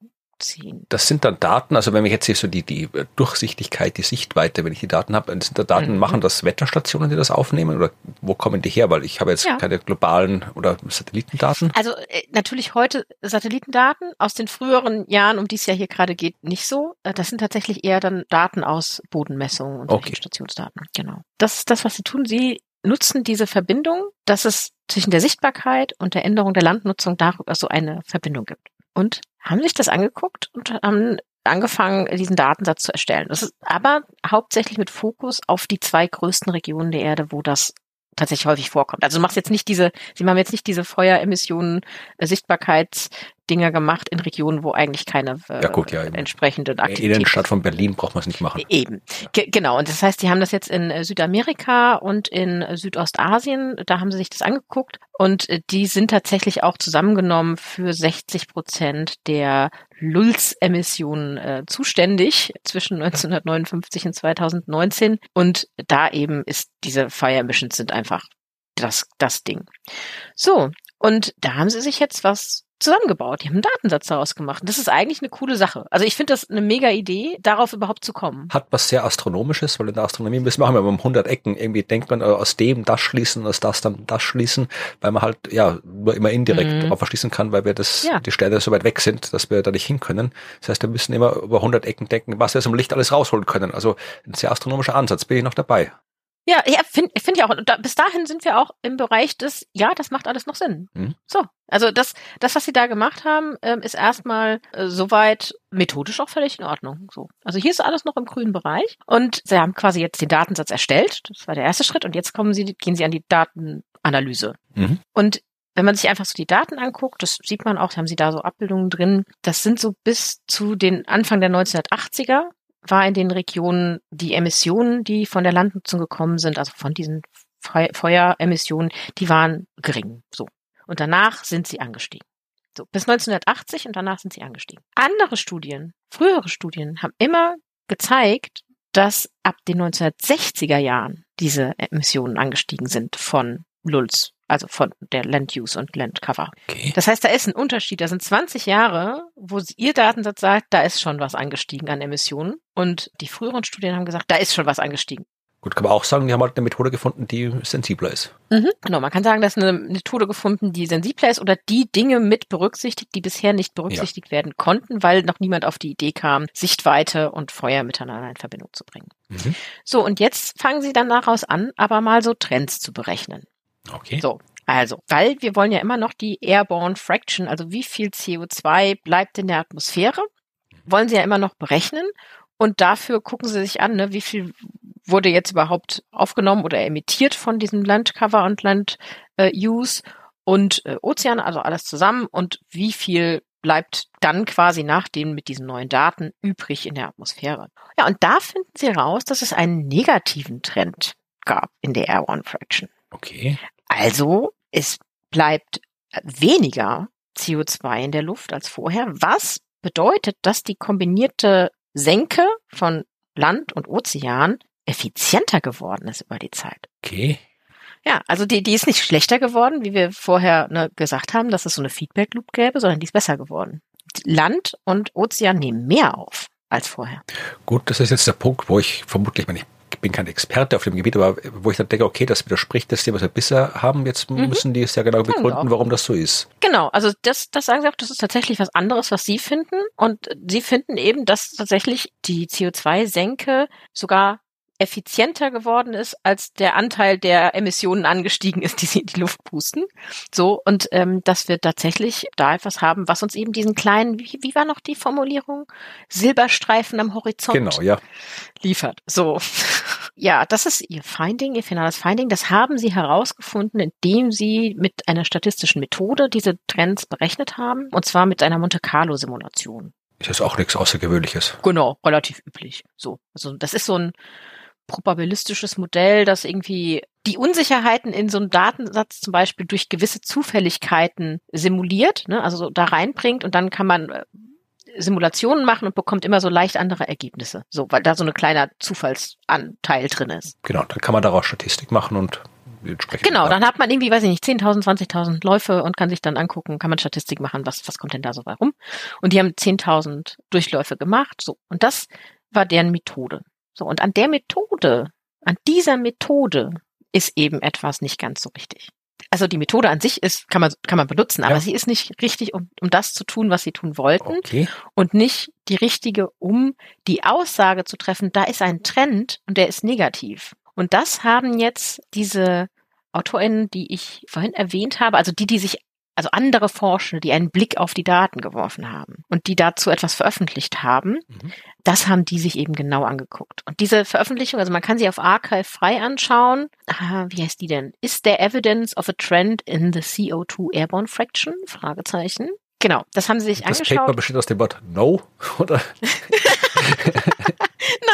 ziehen. Das sind dann Daten, also wenn ich jetzt hier so die, die Durchsichtigkeit, die Sichtweite, wenn ich die Daten habe, sind da Daten, mhm. machen das Wetterstationen, die das aufnehmen oder wo kommen die her? Weil ich habe jetzt ja. keine globalen oder Satellitendaten. Also äh, natürlich heute Satellitendaten aus den früheren Jahren, um die es ja hier gerade geht, nicht so. Äh, das sind tatsächlich eher dann Daten aus Bodenmessungen und okay. Stationsdaten. Genau. Das ist das, was sie tun. Sie nutzen diese Verbindung, dass es zwischen der Sichtbarkeit und der Änderung der Landnutzung darüber so eine Verbindung gibt und haben sich das angeguckt und haben angefangen, diesen Datensatz zu erstellen. Das ist aber hauptsächlich mit Fokus auf die zwei größten Regionen der Erde, wo das tatsächlich häufig vorkommt. Also du machst jetzt nicht diese, sie machen jetzt nicht diese Feueremissionen, äh, Sichtbarkeitsdinger gemacht in Regionen, wo eigentlich keine äh, ja, gut, ja, entsprechenden Aktivitäten. In der Stadt von Berlin braucht man es nicht machen. Eben. Ja. Genau. Und das heißt, die haben das jetzt in äh, Südamerika und in äh, Südostasien, da haben sie sich das angeguckt und die sind tatsächlich auch zusammengenommen für 60 Prozent der Lulz-Emissionen äh, zuständig zwischen 1959 und 2019. Und da eben ist diese Fire Emissions sind einfach das, das Ding. So. Und da haben sie sich jetzt was zusammengebaut. Die haben einen Datensatz daraus gemacht. Das ist eigentlich eine coole Sache. Also ich finde das eine mega Idee, darauf überhaupt zu kommen. Hat was sehr Astronomisches, weil in der Astronomie müssen wir machen wir um 100 Ecken. Irgendwie denkt man äh, aus dem das schließen, aus das dann das schließen, weil man halt ja nur immer indirekt mhm. darauf verschließen kann, weil wir das, ja. die Sterne so weit weg sind, dass wir da nicht hin können. Das heißt, wir müssen immer über 100 Ecken denken, was wir aus dem Licht alles rausholen können. Also ein sehr astronomischer Ansatz. Bin ich noch dabei. Ja, ja, finde find ich auch. Und da, bis dahin sind wir auch im Bereich des, ja, das macht alles noch Sinn. Mhm. So. Also das, das, was sie da gemacht haben, ähm, ist erstmal äh, soweit methodisch auch völlig in Ordnung. So. Also hier ist alles noch im grünen Bereich. Und sie haben quasi jetzt den Datensatz erstellt. Das war der erste Schritt. Und jetzt kommen sie, gehen sie an die Datenanalyse. Mhm. Und wenn man sich einfach so die Daten anguckt, das sieht man auch, haben sie da so Abbildungen drin. Das sind so bis zu den Anfang der 1980er war in den Regionen die Emissionen, die von der Landnutzung gekommen sind, also von diesen Feueremissionen, die waren gering. So. Und danach sind sie angestiegen. So, bis 1980 und danach sind sie angestiegen. Andere Studien, frühere Studien, haben immer gezeigt, dass ab den 1960er Jahren diese Emissionen angestiegen sind von Lulz also von der Land Use und Land Cover. Okay. Das heißt, da ist ein Unterschied. Da sind 20 Jahre, wo Ihr Datensatz sagt, da ist schon was angestiegen an Emissionen. Und die früheren Studien haben gesagt, da ist schon was angestiegen. Gut, kann man auch sagen, die haben halt eine Methode gefunden, die sensibler ist. Mhm, genau, man kann sagen, dass eine Methode gefunden, die sensibler ist oder die Dinge mit berücksichtigt, die bisher nicht berücksichtigt ja. werden konnten, weil noch niemand auf die Idee kam, Sichtweite und Feuer miteinander in Verbindung zu bringen. Mhm. So, und jetzt fangen sie dann daraus an, aber mal so Trends zu berechnen. Okay. So, also, weil wir wollen ja immer noch die Airborne Fraction, also wie viel CO2 bleibt in der Atmosphäre, wollen sie ja immer noch berechnen. Und dafür gucken sie sich an, ne, wie viel wurde jetzt überhaupt aufgenommen oder emittiert von diesem Landcover und Land-Use und äh, Ozean, also alles zusammen und wie viel bleibt dann quasi nach dem mit diesen neuen Daten übrig in der Atmosphäre. Ja, und da finden sie raus, dass es einen negativen Trend gab in der Airborne Fraction. Okay. Also es bleibt weniger CO2 in der Luft als vorher, was bedeutet, dass die kombinierte Senke von Land und Ozean effizienter geworden ist über die Zeit. Okay. Ja, also die, die ist nicht schlechter geworden, wie wir vorher ne, gesagt haben, dass es so eine Feedback Loop gäbe, sondern die ist besser geworden. Land und Ozean nehmen mehr auf als vorher. Gut, das ist jetzt der Punkt, wo ich vermutlich, wenn ich bin kein Experte auf dem Gebiet, aber wo ich dann denke, okay, das widerspricht das dem, was wir bisher haben. Jetzt mhm. müssen die es ja genau begründen, warum das so ist. Genau, also das, das sagen sie auch, das ist tatsächlich was anderes, was sie finden. Und sie finden eben, dass tatsächlich die CO2-Senke sogar effizienter geworden ist, als der Anteil der Emissionen angestiegen ist, die sie in die Luft pusten. So, und ähm, dass wir tatsächlich da etwas haben, was uns eben diesen kleinen, wie, wie war noch die Formulierung? Silberstreifen am Horizont genau, ja. liefert. So. Ja, das ist ihr Finding, ihr finales Finding. Das haben sie herausgefunden, indem sie mit einer statistischen Methode diese Trends berechnet haben, und zwar mit einer Monte Carlo Simulation. Ist das auch nichts Außergewöhnliches? Genau, relativ üblich. So, also das ist so ein probabilistisches Modell, das irgendwie die Unsicherheiten in so einem Datensatz zum Beispiel durch gewisse Zufälligkeiten simuliert, ne, also so da reinbringt und dann kann man äh, Simulationen machen und bekommt immer so leicht andere Ergebnisse. So, weil da so ein kleiner Zufallsanteil drin ist. Genau, dann kann man daraus Statistik machen und entsprechend. Genau, dann hat man irgendwie, weiß ich nicht, 10.000, 20.000 Läufe und kann sich dann angucken, kann man Statistik machen, was, was kommt denn da so bei rum. Und die haben 10.000 Durchläufe gemacht, so. Und das war deren Methode. So, und an der Methode, an dieser Methode ist eben etwas nicht ganz so richtig. Also die Methode an sich ist, kann man, kann man benutzen, aber ja. sie ist nicht richtig, um, um das zu tun, was sie tun wollten. Okay. Und nicht die richtige, um die Aussage zu treffen, da ist ein Trend und der ist negativ. Und das haben jetzt diese AutorInnen, die ich vorhin erwähnt habe, also die, die sich also andere Forschende, die einen Blick auf die Daten geworfen haben und die dazu etwas veröffentlicht haben, mhm. das haben die sich eben genau angeguckt. Und diese Veröffentlichung, also man kann sie auf Archive frei anschauen. Ah, wie heißt die denn? Is there evidence of a trend in the CO2 airborne fraction? Fragezeichen. Genau, das haben sie sich das angeschaut. Das Paper besteht aus dem Wort No, oder?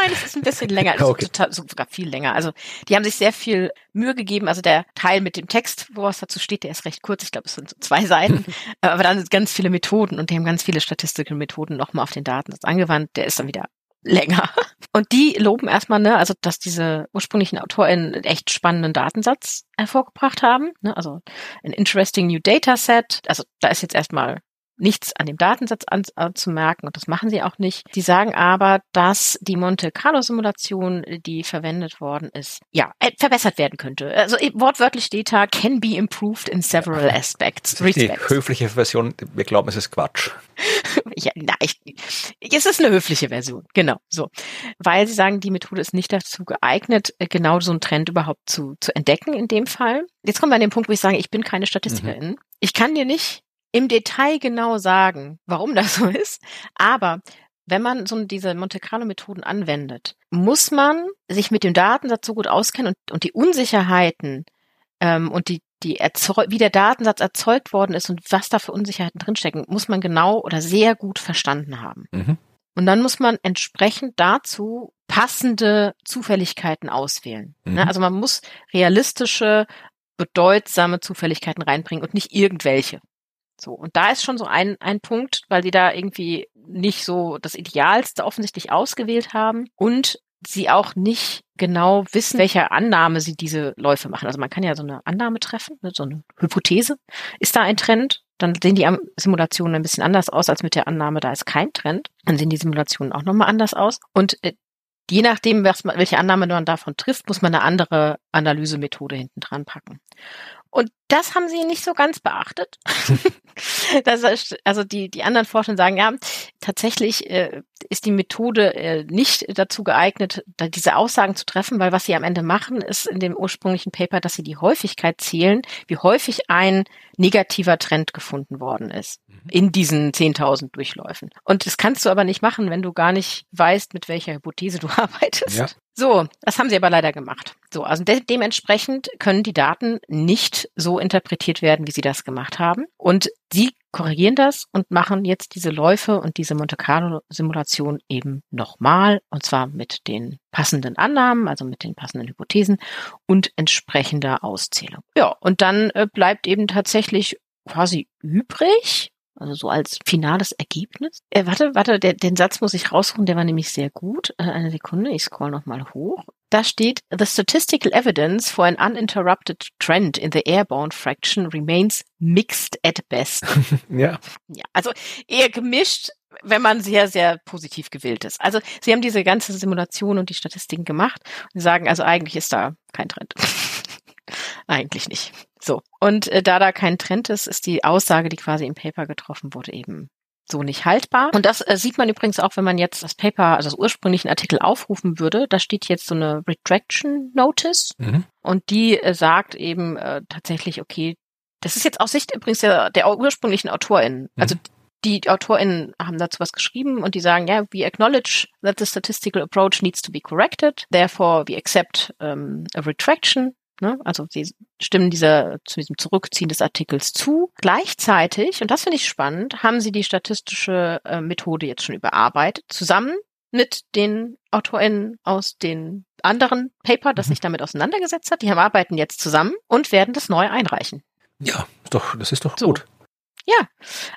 Nein, es ist ein bisschen länger, es okay. total, sogar viel länger. Also die haben sich sehr viel Mühe gegeben. Also der Teil mit dem Text, wo was dazu steht, der ist recht kurz. Ich glaube, es sind so zwei Seiten. Aber dann sind ganz viele Methoden und die haben ganz viele statistische Methoden nochmal auf den Datensatz angewandt. Der ist dann wieder länger. Und die loben erstmal, ne, also dass diese ursprünglichen AutorInnen einen echt spannenden Datensatz hervorgebracht haben. Ne, also ein interesting new data set. Also da ist jetzt erstmal nichts an dem Datensatz anzumerken und das machen sie auch nicht. Sie sagen aber, dass die Monte Carlo Simulation, die verwendet worden ist, ja, äh, verbessert werden könnte. Also äh, wortwörtlich steht da, can be improved in several aspects. Die höfliche Version, wir glauben, es ist Quatsch. ja, nein, ich, es ist eine höfliche Version, genau, so. Weil sie sagen, die Methode ist nicht dazu geeignet, äh, genau so einen Trend überhaupt zu, zu entdecken in dem Fall. Jetzt kommen wir an den Punkt, wo ich sage, ich bin keine Statistikerin. Mhm. Ich kann dir nicht im Detail genau sagen, warum das so ist. Aber wenn man so diese Monte Carlo Methoden anwendet, muss man sich mit dem Datensatz so gut auskennen und, und die Unsicherheiten ähm, und die, die Erzeug wie der Datensatz erzeugt worden ist und was da für Unsicherheiten drinstecken, muss man genau oder sehr gut verstanden haben. Mhm. Und dann muss man entsprechend dazu passende Zufälligkeiten auswählen. Ne? Mhm. Also man muss realistische, bedeutsame Zufälligkeiten reinbringen und nicht irgendwelche. So, und da ist schon so ein, ein Punkt, weil sie da irgendwie nicht so das Idealste offensichtlich ausgewählt haben und sie auch nicht genau wissen, welche Annahme sie diese Läufe machen. Also man kann ja so eine Annahme treffen, ne, so eine Hypothese. Ist da ein Trend? Dann sehen die Simulationen ein bisschen anders aus als mit der Annahme, da ist kein Trend. Dann sehen die Simulationen auch nochmal anders aus. Und äh, je nachdem, was man, welche Annahme man davon trifft, muss man eine andere Analysemethode hinten dran packen. Und das haben sie nicht so ganz beachtet. das also die, die anderen Forscher sagen, ja, tatsächlich äh, ist die Methode äh, nicht dazu geeignet, da diese Aussagen zu treffen, weil was sie am Ende machen, ist in dem ursprünglichen Paper, dass sie die Häufigkeit zählen, wie häufig ein negativer Trend gefunden worden ist mhm. in diesen 10.000 Durchläufen. Und das kannst du aber nicht machen, wenn du gar nicht weißt, mit welcher Hypothese du arbeitest. Ja. So, das haben sie aber leider gemacht. So, also de dementsprechend können die Daten nicht so interpretiert werden, wie sie das gemacht haben. Und sie korrigieren das und machen jetzt diese Läufe und diese Monte Carlo Simulation eben nochmal und zwar mit den passenden Annahmen, also mit den passenden Hypothesen und entsprechender Auszählung. Ja, und dann äh, bleibt eben tatsächlich quasi übrig, also so als finales Ergebnis. Äh, warte, warte, der, den Satz muss ich raussuchen, der war nämlich sehr gut. Äh, eine Sekunde, ich scroll nochmal hoch. Da steht, the statistical evidence for an uninterrupted trend in the airborne fraction remains mixed at best. ja. Ja, also eher gemischt, wenn man sehr, sehr positiv gewählt ist. Also sie haben diese ganze Simulation und die Statistiken gemacht und sagen, also eigentlich ist da kein Trend. eigentlich nicht. So. Und äh, da da kein Trend ist, ist die Aussage, die quasi im Paper getroffen wurde, eben so nicht haltbar. Und das äh, sieht man übrigens auch, wenn man jetzt das Paper, also das ursprünglichen Artikel aufrufen würde. Da steht jetzt so eine Retraction Notice mhm. und die äh, sagt eben äh, tatsächlich, okay, das ist jetzt aus Sicht übrigens der, der ursprünglichen AutorInnen. Mhm. Also die AutorInnen haben dazu was geschrieben und die sagen, ja, we acknowledge that the statistical approach needs to be corrected. Therefore, we accept um, a retraction Ne? Also sie stimmen dieser, zu diesem Zurückziehen des Artikels zu. Gleichzeitig, und das finde ich spannend, haben sie die statistische äh, Methode jetzt schon überarbeitet, zusammen mit den AutorInnen aus den anderen Paper, das mhm. sich damit auseinandergesetzt hat. Die haben arbeiten jetzt zusammen und werden das neu einreichen. Ja, doch, das ist doch so. gut. Ja,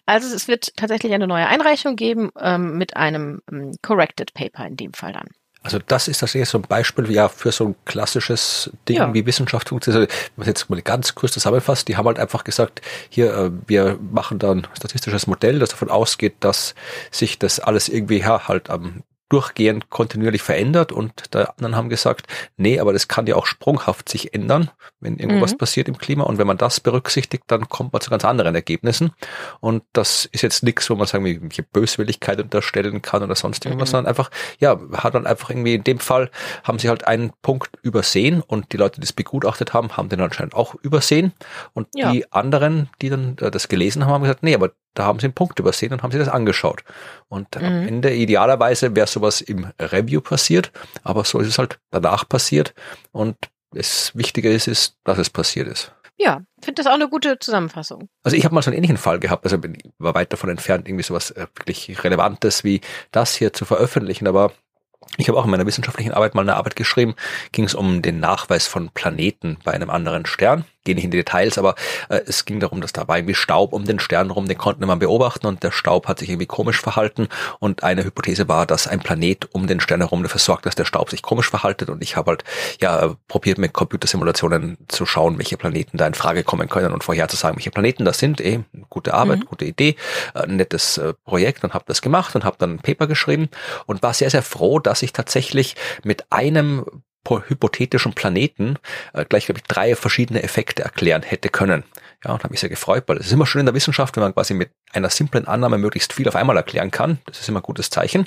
also es wird tatsächlich eine neue Einreichung geben ähm, mit einem ähm, Corrected Paper in dem Fall dann. Also das ist tatsächlich so ein Beispiel ja für so ein klassisches Ding, ja. wie Wissenschaft funktioniert. Also, wenn man jetzt mal ganz kurz zusammenfasst, die haben halt einfach gesagt, hier, äh, wir machen dann statistisches Modell, das davon ausgeht, dass sich das alles irgendwie ja, halt am durchgehend kontinuierlich verändert und der anderen haben gesagt, nee, aber das kann ja auch sprunghaft sich ändern, wenn irgendwas mhm. passiert im Klima und wenn man das berücksichtigt, dann kommt man zu ganz anderen Ergebnissen und das ist jetzt nichts, wo man sagen, welche Böswilligkeit unterstellen kann oder sonst irgendwas, mhm. sondern einfach, ja, hat dann einfach irgendwie in dem Fall haben sie halt einen Punkt übersehen und die Leute, die es begutachtet haben, haben den anscheinend auch übersehen und ja. die anderen, die dann äh, das gelesen haben, haben gesagt, nee, aber da haben sie einen Punkt übersehen und haben sie das angeschaut. Und mhm. am Ende idealerweise wäre sowas im Review passiert, aber so ist es halt danach passiert. Und das Wichtige ist, ist, dass es passiert ist. Ja, finde das auch eine gute Zusammenfassung. Also ich habe mal so einen ähnlichen Fall gehabt, also war weit davon entfernt, irgendwie sowas äh, wirklich Relevantes wie das hier zu veröffentlichen, aber ich habe auch in meiner wissenschaftlichen Arbeit mal eine Arbeit geschrieben, ging es um den Nachweis von Planeten bei einem anderen Stern gehe nicht in die Details, aber äh, es ging darum, dass da war irgendwie Staub um den Stern rum, den konnte man beobachten und der Staub hat sich irgendwie komisch verhalten und eine Hypothese war, dass ein Planet um den Stern herum dafür sorgt, dass der Staub sich komisch verhaltet und ich habe halt ja probiert mit Computersimulationen zu schauen, welche Planeten da in Frage kommen können und vorherzusagen, welche Planeten das sind. Eh, gute Arbeit, mhm. gute Idee, äh, nettes äh, Projekt und habe das gemacht und habe dann ein Paper geschrieben und war sehr, sehr froh, dass ich tatsächlich mit einem hypothetischen Planeten äh, gleich, glaube ich, drei verschiedene Effekte erklären hätte können. Ja, und habe mich sehr gefreut, weil es ist immer schön in der Wissenschaft, wenn man quasi mit einer simplen Annahme möglichst viel auf einmal erklären kann. Das ist immer ein gutes Zeichen.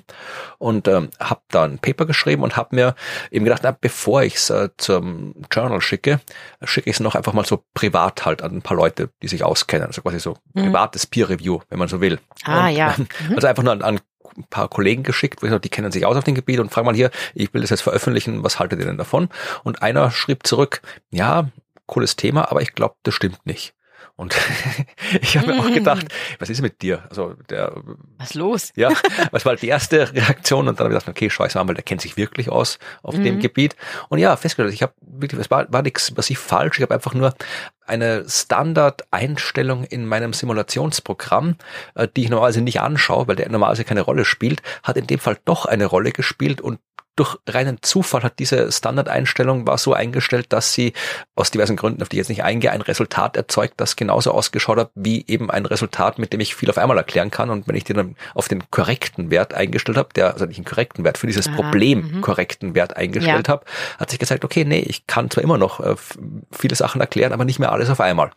Und ähm, habe da ein Paper geschrieben und habe mir eben gedacht, na, bevor ich es äh, zum Journal schicke, schicke ich es noch einfach mal so privat halt an ein paar Leute, die sich auskennen. Also quasi so mhm. privates Peer Review, wenn man so will. Ah, und, ja. Mhm. Also einfach nur an, an ein paar Kollegen geschickt, wo ich sage, die kennen sich aus auf dem Gebiet und frage mal hier, ich will das jetzt veröffentlichen, was haltet ihr denn davon? Und einer schrieb zurück, ja, cooles Thema, aber ich glaube, das stimmt nicht. Und ich habe mir auch gedacht, was ist mit dir? Also der Was los? Ja, was war halt die erste Reaktion und dann habe ich gedacht, okay, scheiße, weil der kennt sich wirklich aus auf mhm. dem Gebiet. Und ja, festgestellt, ich habe wirklich, es war, war nichts was ich falsch, ich habe einfach nur eine Standard-Einstellung in meinem Simulationsprogramm, äh, die ich normalerweise nicht anschaue, weil der normalerweise keine Rolle spielt, hat in dem Fall doch eine Rolle gespielt und durch reinen Zufall hat diese Standardeinstellung war so eingestellt, dass sie aus diversen Gründen, auf die ich jetzt nicht eingehe, ein Resultat erzeugt, das genauso ausgeschaut hat wie eben ein Resultat, mit dem ich viel auf einmal erklären kann. Und wenn ich den dann auf den korrekten Wert eingestellt habe, der, also nicht einen korrekten Wert, für dieses Aha, Problem mhm. korrekten Wert eingestellt ja. habe, hat sich gesagt, okay, nee, ich kann zwar immer noch äh, viele Sachen erklären, aber nicht mehr alles auf einmal.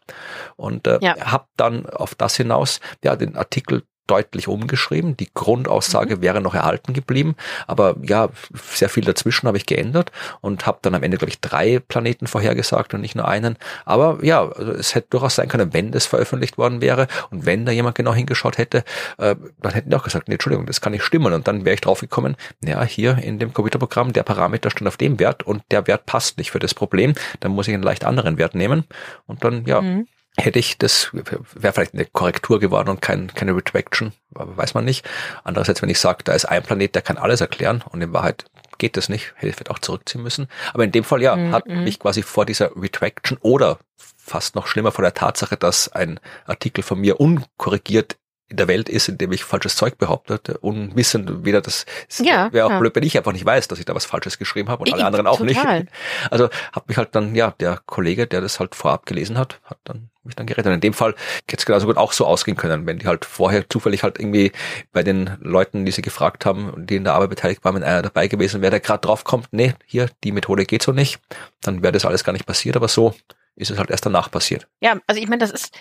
Und äh, ja. habe dann auf das hinaus ja den Artikel deutlich umgeschrieben. Die Grundaussage mhm. wäre noch erhalten geblieben, aber ja, sehr viel dazwischen habe ich geändert und habe dann am Ende, glaube ich, drei Planeten vorhergesagt und nicht nur einen. Aber ja, also es hätte durchaus sein können, wenn das veröffentlicht worden wäre und wenn da jemand genau hingeschaut hätte, äh, dann hätten die auch gesagt, nee, Entschuldigung, das kann nicht stimmen. Und dann wäre ich draufgekommen, ja, hier in dem Computerprogramm, der Parameter stand auf dem Wert und der Wert passt nicht für das Problem. Dann muss ich einen leicht anderen Wert nehmen und dann, ja, mhm hätte ich das, wäre vielleicht eine Korrektur geworden und kein, keine Retraction, weiß man nicht. Andererseits, wenn ich sage, da ist ein Planet, der kann alles erklären und in Wahrheit geht das nicht, hätte ich vielleicht auch zurückziehen müssen. Aber in dem Fall ja, mhm. hat mich quasi vor dieser Retraction oder fast noch schlimmer vor der Tatsache, dass ein Artikel von mir unkorrigiert in der Welt ist, in dem ich falsches Zeug behaupte, unwissend weder das ja, wäre auch ja. blöd, wenn ich einfach nicht weiß, dass ich da was Falsches geschrieben habe und ich, alle anderen auch total. nicht. Also hat mich halt dann, ja, der Kollege, der das halt vorab gelesen hat, hat dann mich dann gerettet. Und in dem Fall hätte es genauso gut auch so ausgehen können, wenn die halt vorher zufällig halt irgendwie bei den Leuten, die sie gefragt haben, die in der Arbeit beteiligt waren, wenn einer dabei gewesen wäre, der gerade drauf kommt, nee, hier, die Methode geht so nicht, dann wäre das alles gar nicht passiert, aber so ist es halt erst danach passiert. Ja, also ich meine, das ist,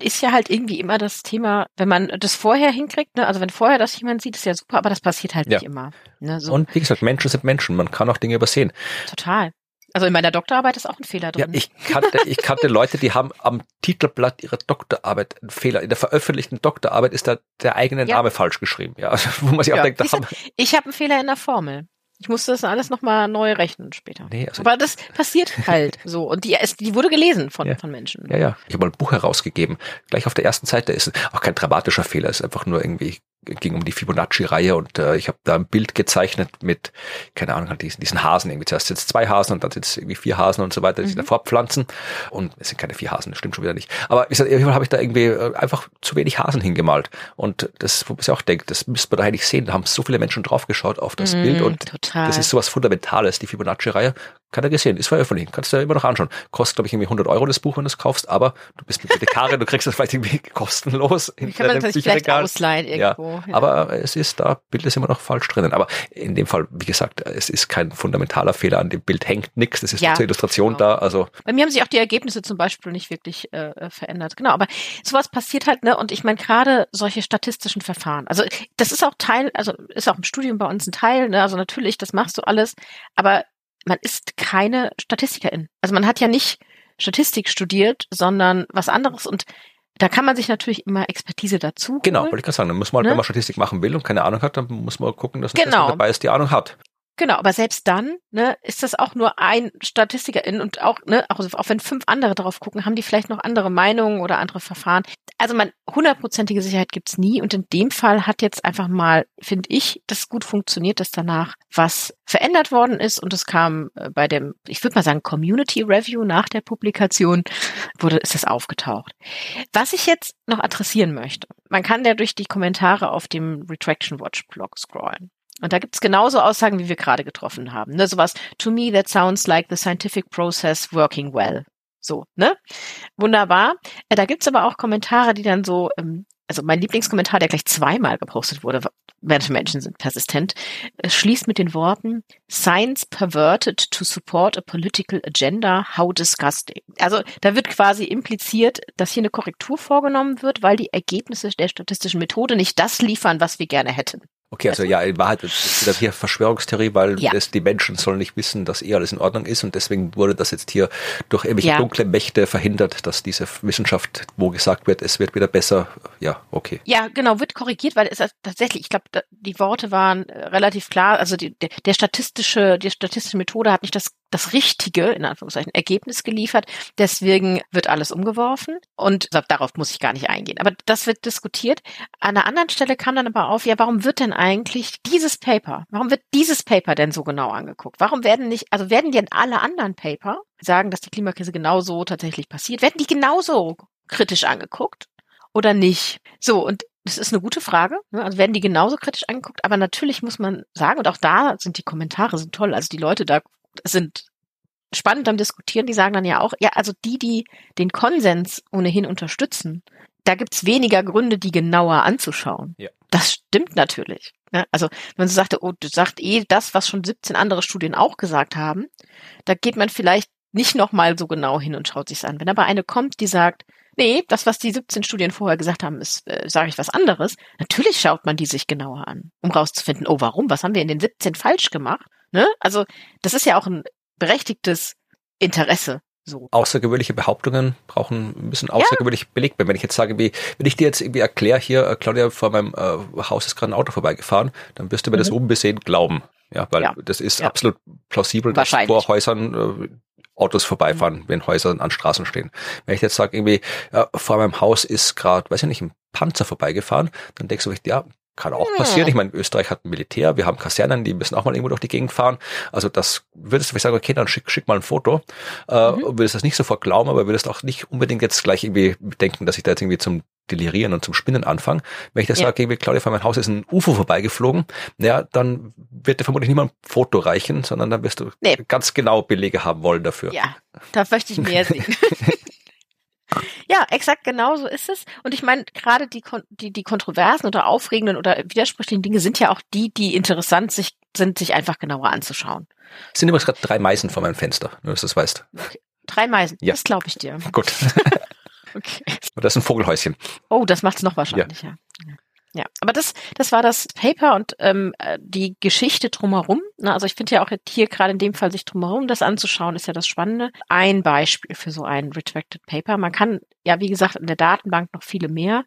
ist ja halt irgendwie immer das Thema, wenn man das vorher hinkriegt, ne? also wenn vorher das jemand sieht, ist ja super, aber das passiert halt ja. nicht immer. Ne? So. Und wie gesagt, Menschen sind Menschen, man kann auch Dinge übersehen. Total. Also in meiner Doktorarbeit ist auch ein Fehler drin. Ja, ich kannte, ich kannte Leute, die haben am Titelblatt ihrer Doktorarbeit einen Fehler. In der veröffentlichten Doktorarbeit ist da der eigene ja. Name falsch geschrieben. Ja, wo man sich ja. auch denkt, da haben ich habe einen Fehler in der Formel. Ich musste das alles nochmal neu rechnen später. Nee, also Aber das passiert halt so. Und die, die wurde gelesen von, ja. von Menschen. Ja, ja. Ich habe mal ein Buch herausgegeben. Gleich auf der ersten Seite ist auch kein dramatischer Fehler. Es ist einfach nur irgendwie ging um die Fibonacci-Reihe und äh, ich habe da ein Bild gezeichnet mit, keine Ahnung, halt diesen, diesen Hasen. Irgendwie zuerst jetzt zwei Hasen und dann sind es irgendwie vier Hasen und so weiter, die mhm. sich da fortpflanzen. Und es sind keine vier Hasen, das stimmt schon wieder nicht. Aber wie gesagt, habe ich da irgendwie äh, einfach zu wenig Hasen hingemalt. Und das, wo man sich auch denkt, das müsste man da eigentlich sehen. Da haben so viele Menschen draufgeschaut auf das mhm, Bild und total. das ist sowas Fundamentales, die Fibonacci-Reihe. Keiner gesehen, ist veröffentlicht, kannst du ja immer noch anschauen. Kostet, glaube ich, irgendwie 100 Euro das Buch, wenn du es kaufst, aber du bist mit Bibliotekarin, du kriegst das vielleicht irgendwie kostenlos in kann man das vielleicht ausleihen irgendwo. Ja. Ja. Aber es ist da, Bild ist immer noch falsch drinnen. Aber in dem Fall, wie gesagt, es ist kein fundamentaler Fehler, an dem Bild hängt nichts, das ist ja, zur Illustration genau. da. Also Bei mir haben sich auch die Ergebnisse zum Beispiel nicht wirklich äh, äh, verändert. Genau, aber sowas passiert halt, ne? Und ich meine, gerade solche statistischen Verfahren, also das ist auch Teil, also ist auch im Studium bei uns ein Teil, ne? Also natürlich, das machst du alles, aber man ist keine Statistikerin. Also man hat ja nicht Statistik studiert, sondern was anderes und da kann man sich natürlich immer Expertise dazu. Genau, wollte ich gerade sagen. Dann muss man, halt, ne? wenn man Statistik machen will und keine Ahnung hat, dann muss man gucken, dass genau. dabei ist, die Ahnung hat. Genau, aber selbst dann ne, ist das auch nur ein Statistikerin und auch, ne, auch, auch wenn fünf andere drauf gucken, haben die vielleicht noch andere Meinungen oder andere Verfahren. Also man hundertprozentige Sicherheit gibt's nie und in dem Fall hat jetzt einfach mal, finde ich, das gut funktioniert, dass danach was verändert worden ist und es kam äh, bei dem, ich würde mal sagen, Community Review nach der Publikation wurde, ist das aufgetaucht. Was ich jetzt noch adressieren möchte, man kann ja durch die Kommentare auf dem Retraction Watch Blog scrollen. Und da gibt's genauso Aussagen, wie wir gerade getroffen haben. Ne? Sowas, to me that sounds like the scientific process working well. So, ne? Wunderbar. Äh, da gibt's aber auch Kommentare, die dann so, ähm, also mein Lieblingskommentar, der gleich zweimal gepostet wurde, manche Menschen sind persistent, äh, schließt mit den Worten, Science perverted to support a political agenda, how disgusting. Also da wird quasi impliziert, dass hier eine Korrektur vorgenommen wird, weil die Ergebnisse der statistischen Methode nicht das liefern, was wir gerne hätten. Okay, also ja, in Wahrheit ist das hier Verschwörungstheorie, weil ja. das, die Menschen sollen nicht wissen, dass eh alles in Ordnung ist und deswegen wurde das jetzt hier durch irgendwelche ja. dunkle Mächte verhindert, dass diese Wissenschaft, wo gesagt wird, es wird wieder besser, ja, okay. Ja, genau, wird korrigiert, weil es tatsächlich, ich glaube, die Worte waren äh, relativ klar, also die, der statistische, die statistische Methode hat nicht das das richtige, in Anführungszeichen, Ergebnis geliefert. Deswegen wird alles umgeworfen und darauf muss ich gar nicht eingehen. Aber das wird diskutiert. An einer anderen Stelle kam dann aber auf, ja, warum wird denn eigentlich dieses Paper, warum wird dieses Paper denn so genau angeguckt? Warum werden nicht, also werden denn alle anderen Paper sagen, dass die Klimakrise genauso tatsächlich passiert? Werden die genauso kritisch angeguckt oder nicht? So, und das ist eine gute Frage. Ne? Also werden die genauso kritisch angeguckt, aber natürlich muss man sagen, und auch da sind die Kommentare sind toll. Also die Leute da sind spannend am Diskutieren, die sagen dann ja auch, ja, also die, die den Konsens ohnehin unterstützen, da gibt's weniger Gründe, die genauer anzuschauen. Ja. Das stimmt natürlich. Ne? Also wenn man so sagte, oh, du sagst eh das, was schon 17 andere Studien auch gesagt haben, da geht man vielleicht nicht nochmal so genau hin und schaut sich's an. Wenn aber eine kommt, die sagt, nee, das, was die 17 Studien vorher gesagt haben, ist, äh, sage ich was anderes, natürlich schaut man die sich genauer an, um rauszufinden, oh, warum, was haben wir in den 17 falsch gemacht? Ne? Also das ist ja auch ein berechtigtes Interesse. So. Außergewöhnliche Behauptungen brauchen ein bisschen außergewöhnlich ja. belegt werden. Wenn ich jetzt sage, wie, wenn ich dir jetzt irgendwie erkläre, hier, äh, Claudia, vor meinem äh, Haus ist gerade ein Auto vorbeigefahren, dann wirst du mir mhm. das unbesehen glauben. Ja, weil ja. das ist ja. absolut plausibel, dass vor Häusern äh, Autos vorbeifahren, wenn Häuser an Straßen stehen. Wenn ich jetzt sage, irgendwie äh, vor meinem Haus ist gerade, weiß ich nicht, ein Panzer vorbeigefahren, dann denkst du, ja, kann auch passieren. Ich meine, Österreich hat ein Militär, wir haben Kasernen, die müssen auch mal irgendwo durch die Gegend fahren. Also das würdest du sagen, okay, dann schick, schick mal ein Foto. Äh, mhm. Würdest das nicht sofort glauben, aber würdest auch nicht unbedingt jetzt gleich irgendwie denken, dass ich da jetzt irgendwie zum Delirieren und zum Spinnen anfange. Wenn ich das ja. sage, irgendwie, Claudia, vor meinem Haus ist ein UFO vorbeigeflogen, naja, dann wird dir vermutlich niemand ein Foto reichen, sondern dann wirst du nee. ganz genau Belege haben wollen dafür. Ja, da möchte ich mehr sehen. Ja, exakt genau so ist es. Und ich meine, gerade die, die, die kontroversen oder aufregenden oder widersprüchlichen Dinge sind ja auch die, die interessant sich, sind, sich einfach genauer anzuschauen. Es sind übrigens gerade drei Meisen vor meinem Fenster, nur dass du es weißt. Okay. Drei Meisen, ja. das glaube ich dir. Gut. okay. Und das ist ein Vogelhäuschen. Oh, das macht es noch wahrscheinlicher. Ja. Ja, aber das, das war das Paper und ähm, äh, die Geschichte drumherum. Na, also ich finde ja auch hier gerade in dem Fall sich drumherum das anzuschauen, ist ja das Spannende. Ein Beispiel für so ein Retracted Paper. Man kann ja, wie gesagt, in der Datenbank noch viele mehr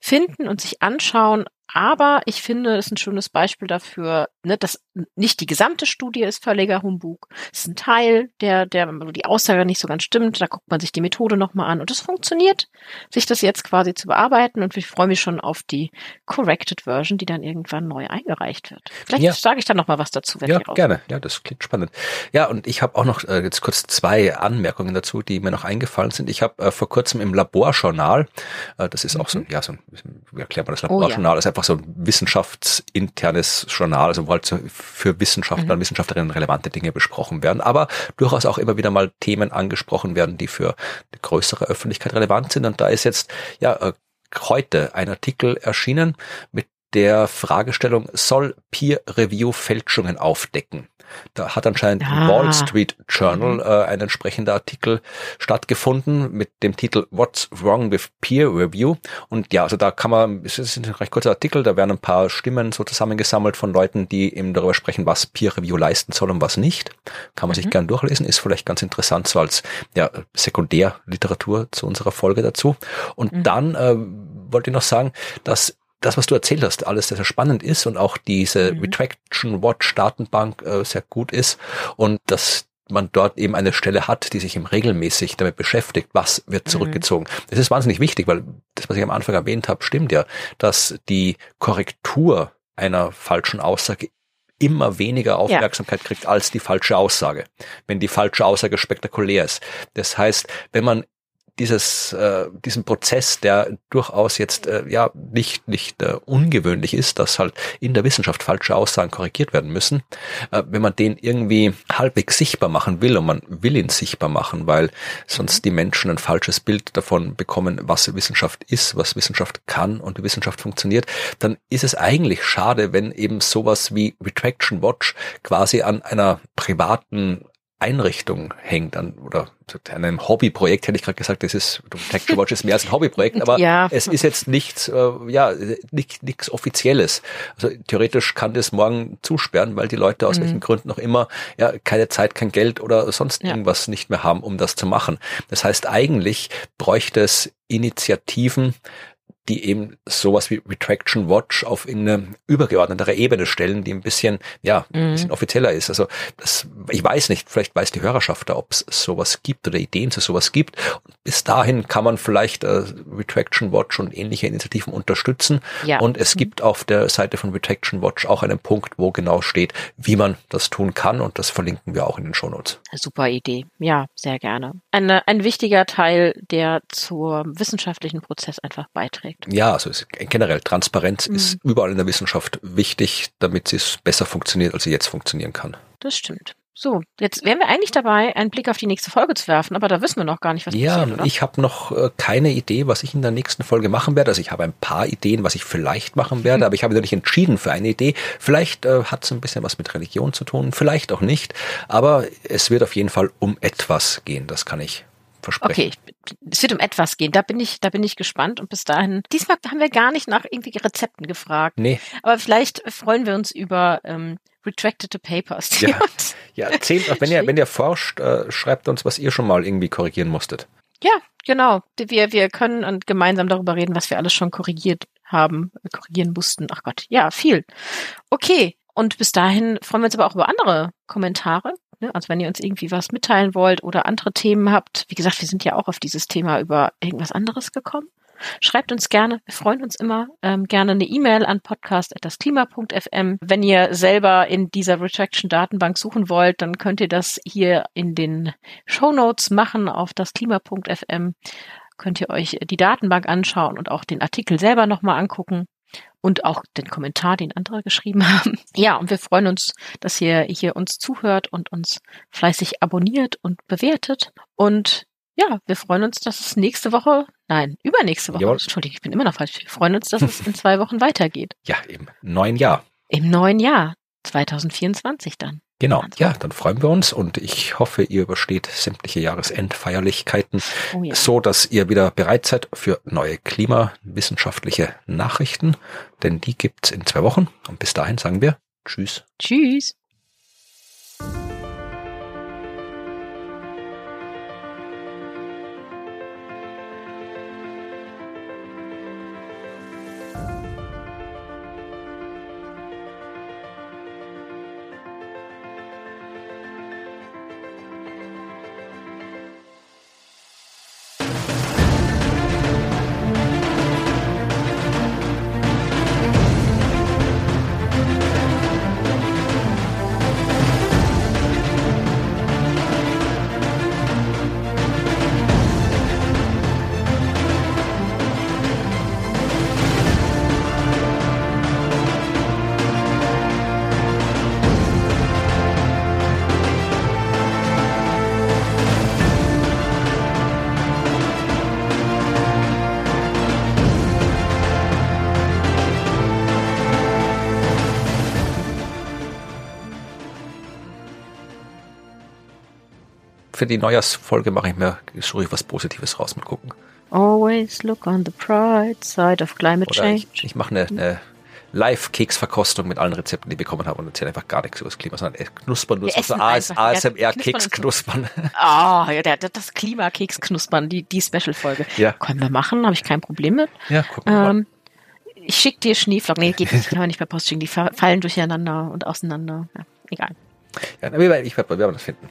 finden und sich anschauen, aber ich finde, es ist ein schönes Beispiel dafür, ne, dass nicht die gesamte Studie ist völliger Humbug. Es ist ein Teil, der, der, die Aussage nicht so ganz stimmt. Da guckt man sich die Methode nochmal an. Und es funktioniert, sich das jetzt quasi zu bearbeiten. Und ich freue mich schon auf die Corrected Version, die dann irgendwann neu eingereicht wird. Vielleicht ja. sage ich dann nochmal was dazu. Wenn ja, gerne. Ja, das klingt spannend. Ja, und ich habe auch noch äh, jetzt kurz zwei Anmerkungen dazu, die mir noch eingefallen sind. Ich habe äh, vor kurzem im Laborjournal, äh, das ist mhm. auch so, ja, so, wie erklärt man das Laborjournal? Oh, ja. Einfach so ein wissenschaftsinternes Journal, also wo halt für Wissenschaftler und mhm. Wissenschaftlerinnen relevante Dinge besprochen werden, aber durchaus auch immer wieder mal Themen angesprochen werden, die für die größere Öffentlichkeit relevant sind. Und da ist jetzt ja äh, heute ein Artikel erschienen mit der Fragestellung, soll Peer Review Fälschungen aufdecken? Da hat anscheinend ah. im Wall Street Journal mhm. äh, ein entsprechender Artikel stattgefunden mit dem Titel What's Wrong with Peer Review? Und ja, also da kann man, es ist ein recht kurzer Artikel, da werden ein paar Stimmen so zusammengesammelt von Leuten, die eben darüber sprechen, was Peer Review leisten soll und was nicht. Kann man mhm. sich gern durchlesen, ist vielleicht ganz interessant so als ja, Sekundärliteratur zu unserer Folge dazu. Und mhm. dann äh, wollte ich noch sagen, dass das, was du erzählt hast, alles sehr, sehr spannend ist und auch diese mhm. Retraction Watch Datenbank äh, sehr gut ist und dass man dort eben eine Stelle hat, die sich eben regelmäßig damit beschäftigt, was wird mhm. zurückgezogen. Mhm. Das ist wahnsinnig wichtig, weil das, was ich am Anfang erwähnt habe, stimmt ja, dass die Korrektur einer falschen Aussage immer weniger Aufmerksamkeit ja. kriegt als die falsche Aussage, wenn die falsche Aussage spektakulär ist. Das heißt, wenn man dieses, äh, diesen Prozess, der durchaus jetzt äh, ja nicht, nicht äh, ungewöhnlich ist, dass halt in der Wissenschaft falsche Aussagen korrigiert werden müssen, äh, wenn man den irgendwie halbwegs sichtbar machen will und man will ihn sichtbar machen, weil sonst die Menschen ein falsches Bild davon bekommen, was Wissenschaft ist, was Wissenschaft kann und wie Wissenschaft funktioniert, dann ist es eigentlich schade, wenn eben sowas wie Retraction Watch quasi an einer privaten Einrichtung hängt an oder an einem Hobbyprojekt hätte ich gerade gesagt, das ist Protection Watch ist mehr als ein Hobbyprojekt, aber ja. es ist jetzt nichts äh, ja nicht nichts offizielles. Also theoretisch kann das morgen zusperren, weil die Leute aus mhm. welchen Gründen noch immer ja keine Zeit, kein Geld oder sonst ja. irgendwas nicht mehr haben, um das zu machen. Das heißt, eigentlich bräuchte es Initiativen, die eben sowas wie Retraction Watch auf in eine übergeordnetere Ebene stellen, die ein bisschen, ja, ein mhm. bisschen offizieller ist. Also das, ich weiß nicht, vielleicht weiß die Hörerschaft da, ob es sowas gibt oder Ideen zu sowas gibt. Und bis dahin kann man vielleicht äh, Retraction Watch und ähnliche Initiativen unterstützen. Ja. Und es mhm. gibt auf der Seite von Retraction Watch auch einen Punkt, wo genau steht, wie man das tun kann. Und das verlinken wir auch in den Shownotes. Super Idee. Ja, sehr gerne. Eine, ein wichtiger Teil, der zum wissenschaftlichen Prozess einfach beiträgt beiträgt. Ja, also generell Transparenz mhm. ist überall in der Wissenschaft wichtig, damit sie es besser funktioniert, als sie jetzt funktionieren kann. Das stimmt. So, jetzt wären wir eigentlich dabei, einen Blick auf die nächste Folge zu werfen, aber da wissen wir noch gar nicht, was ja, passiert. Ja, ich habe noch äh, keine Idee, was ich in der nächsten Folge machen werde. Also ich habe ein paar Ideen, was ich vielleicht machen werde, mhm. aber ich habe noch nicht entschieden für eine Idee. Vielleicht äh, hat es ein bisschen was mit Religion zu tun, vielleicht auch nicht. Aber es wird auf jeden Fall um etwas gehen, das kann ich versprechen. Okay, es wird um etwas gehen. Da bin ich, da bin ich gespannt. Und bis dahin, diesmal haben wir gar nicht nach irgendwie Rezepten gefragt. Nee. Aber vielleicht freuen wir uns über ähm, retracted Papers. Ja, ja erzählt, wenn ihr, wenn ihr forscht, äh, schreibt uns, was ihr schon mal irgendwie korrigieren musstet. Ja, genau. Wir, wir können und gemeinsam darüber reden, was wir alles schon korrigiert haben, korrigieren mussten. Ach Gott, ja, viel. Okay. Und bis dahin freuen wir uns aber auch über andere Kommentare? Also wenn ihr uns irgendwie was mitteilen wollt oder andere Themen habt. Wie gesagt, wir sind ja auch auf dieses Thema über irgendwas anderes gekommen. Schreibt uns gerne, wir freuen uns immer. Ähm, gerne eine E-Mail an podcast.dasklima.fm. Wenn ihr selber in dieser Retraction-Datenbank suchen wollt, dann könnt ihr das hier in den Show Notes machen auf dasklima.fm. Könnt ihr euch die Datenbank anschauen und auch den Artikel selber nochmal angucken und auch den Kommentar, den andere geschrieben haben. Ja, und wir freuen uns, dass ihr hier uns zuhört und uns fleißig abonniert und bewertet. Und ja, wir freuen uns, dass es nächste Woche, nein, übernächste Woche, Jawohl. Entschuldigung, ich bin immer noch falsch. Wir freuen uns, dass es in zwei Wochen weitergeht. Ja, im neuen Jahr. Im neuen Jahr, 2024 dann. Genau. Ja, dann freuen wir uns und ich hoffe, ihr übersteht sämtliche Jahresendfeierlichkeiten, Oh ja. so dass ihr wieder bereit seid für neue klimawissenschaftliche Nachrichten, denn die gibt's in zwei Wochen und bis dahin sagen wir Tschüss. Tschüss. Für die Neujahrsfolge mache ich mir, suche ich was Positives raus, mal gucken. Always look on the bright side of climate Oder change. ich, ich mache eine, eine Live-Keksverkostung mit allen Rezepten, die ich bekommen habe und erzähle einfach gar nichts über das Klima, sondern knuspern, nur so ASMR-Keks knuspern knuspern. Ah, ja, das Klimakeks-Knuspern, die, die Special-Folge. Ja. Können wir machen, habe ich kein Problem mit. Ja, gucken wir mal. Ähm, ich schicke dir Schneeflocken. Nee, geht nicht, kann man nicht per Post schicken. Die fa- fallen durcheinander und auseinander. Ja, egal. Ja, ich werde, wir werden das finden.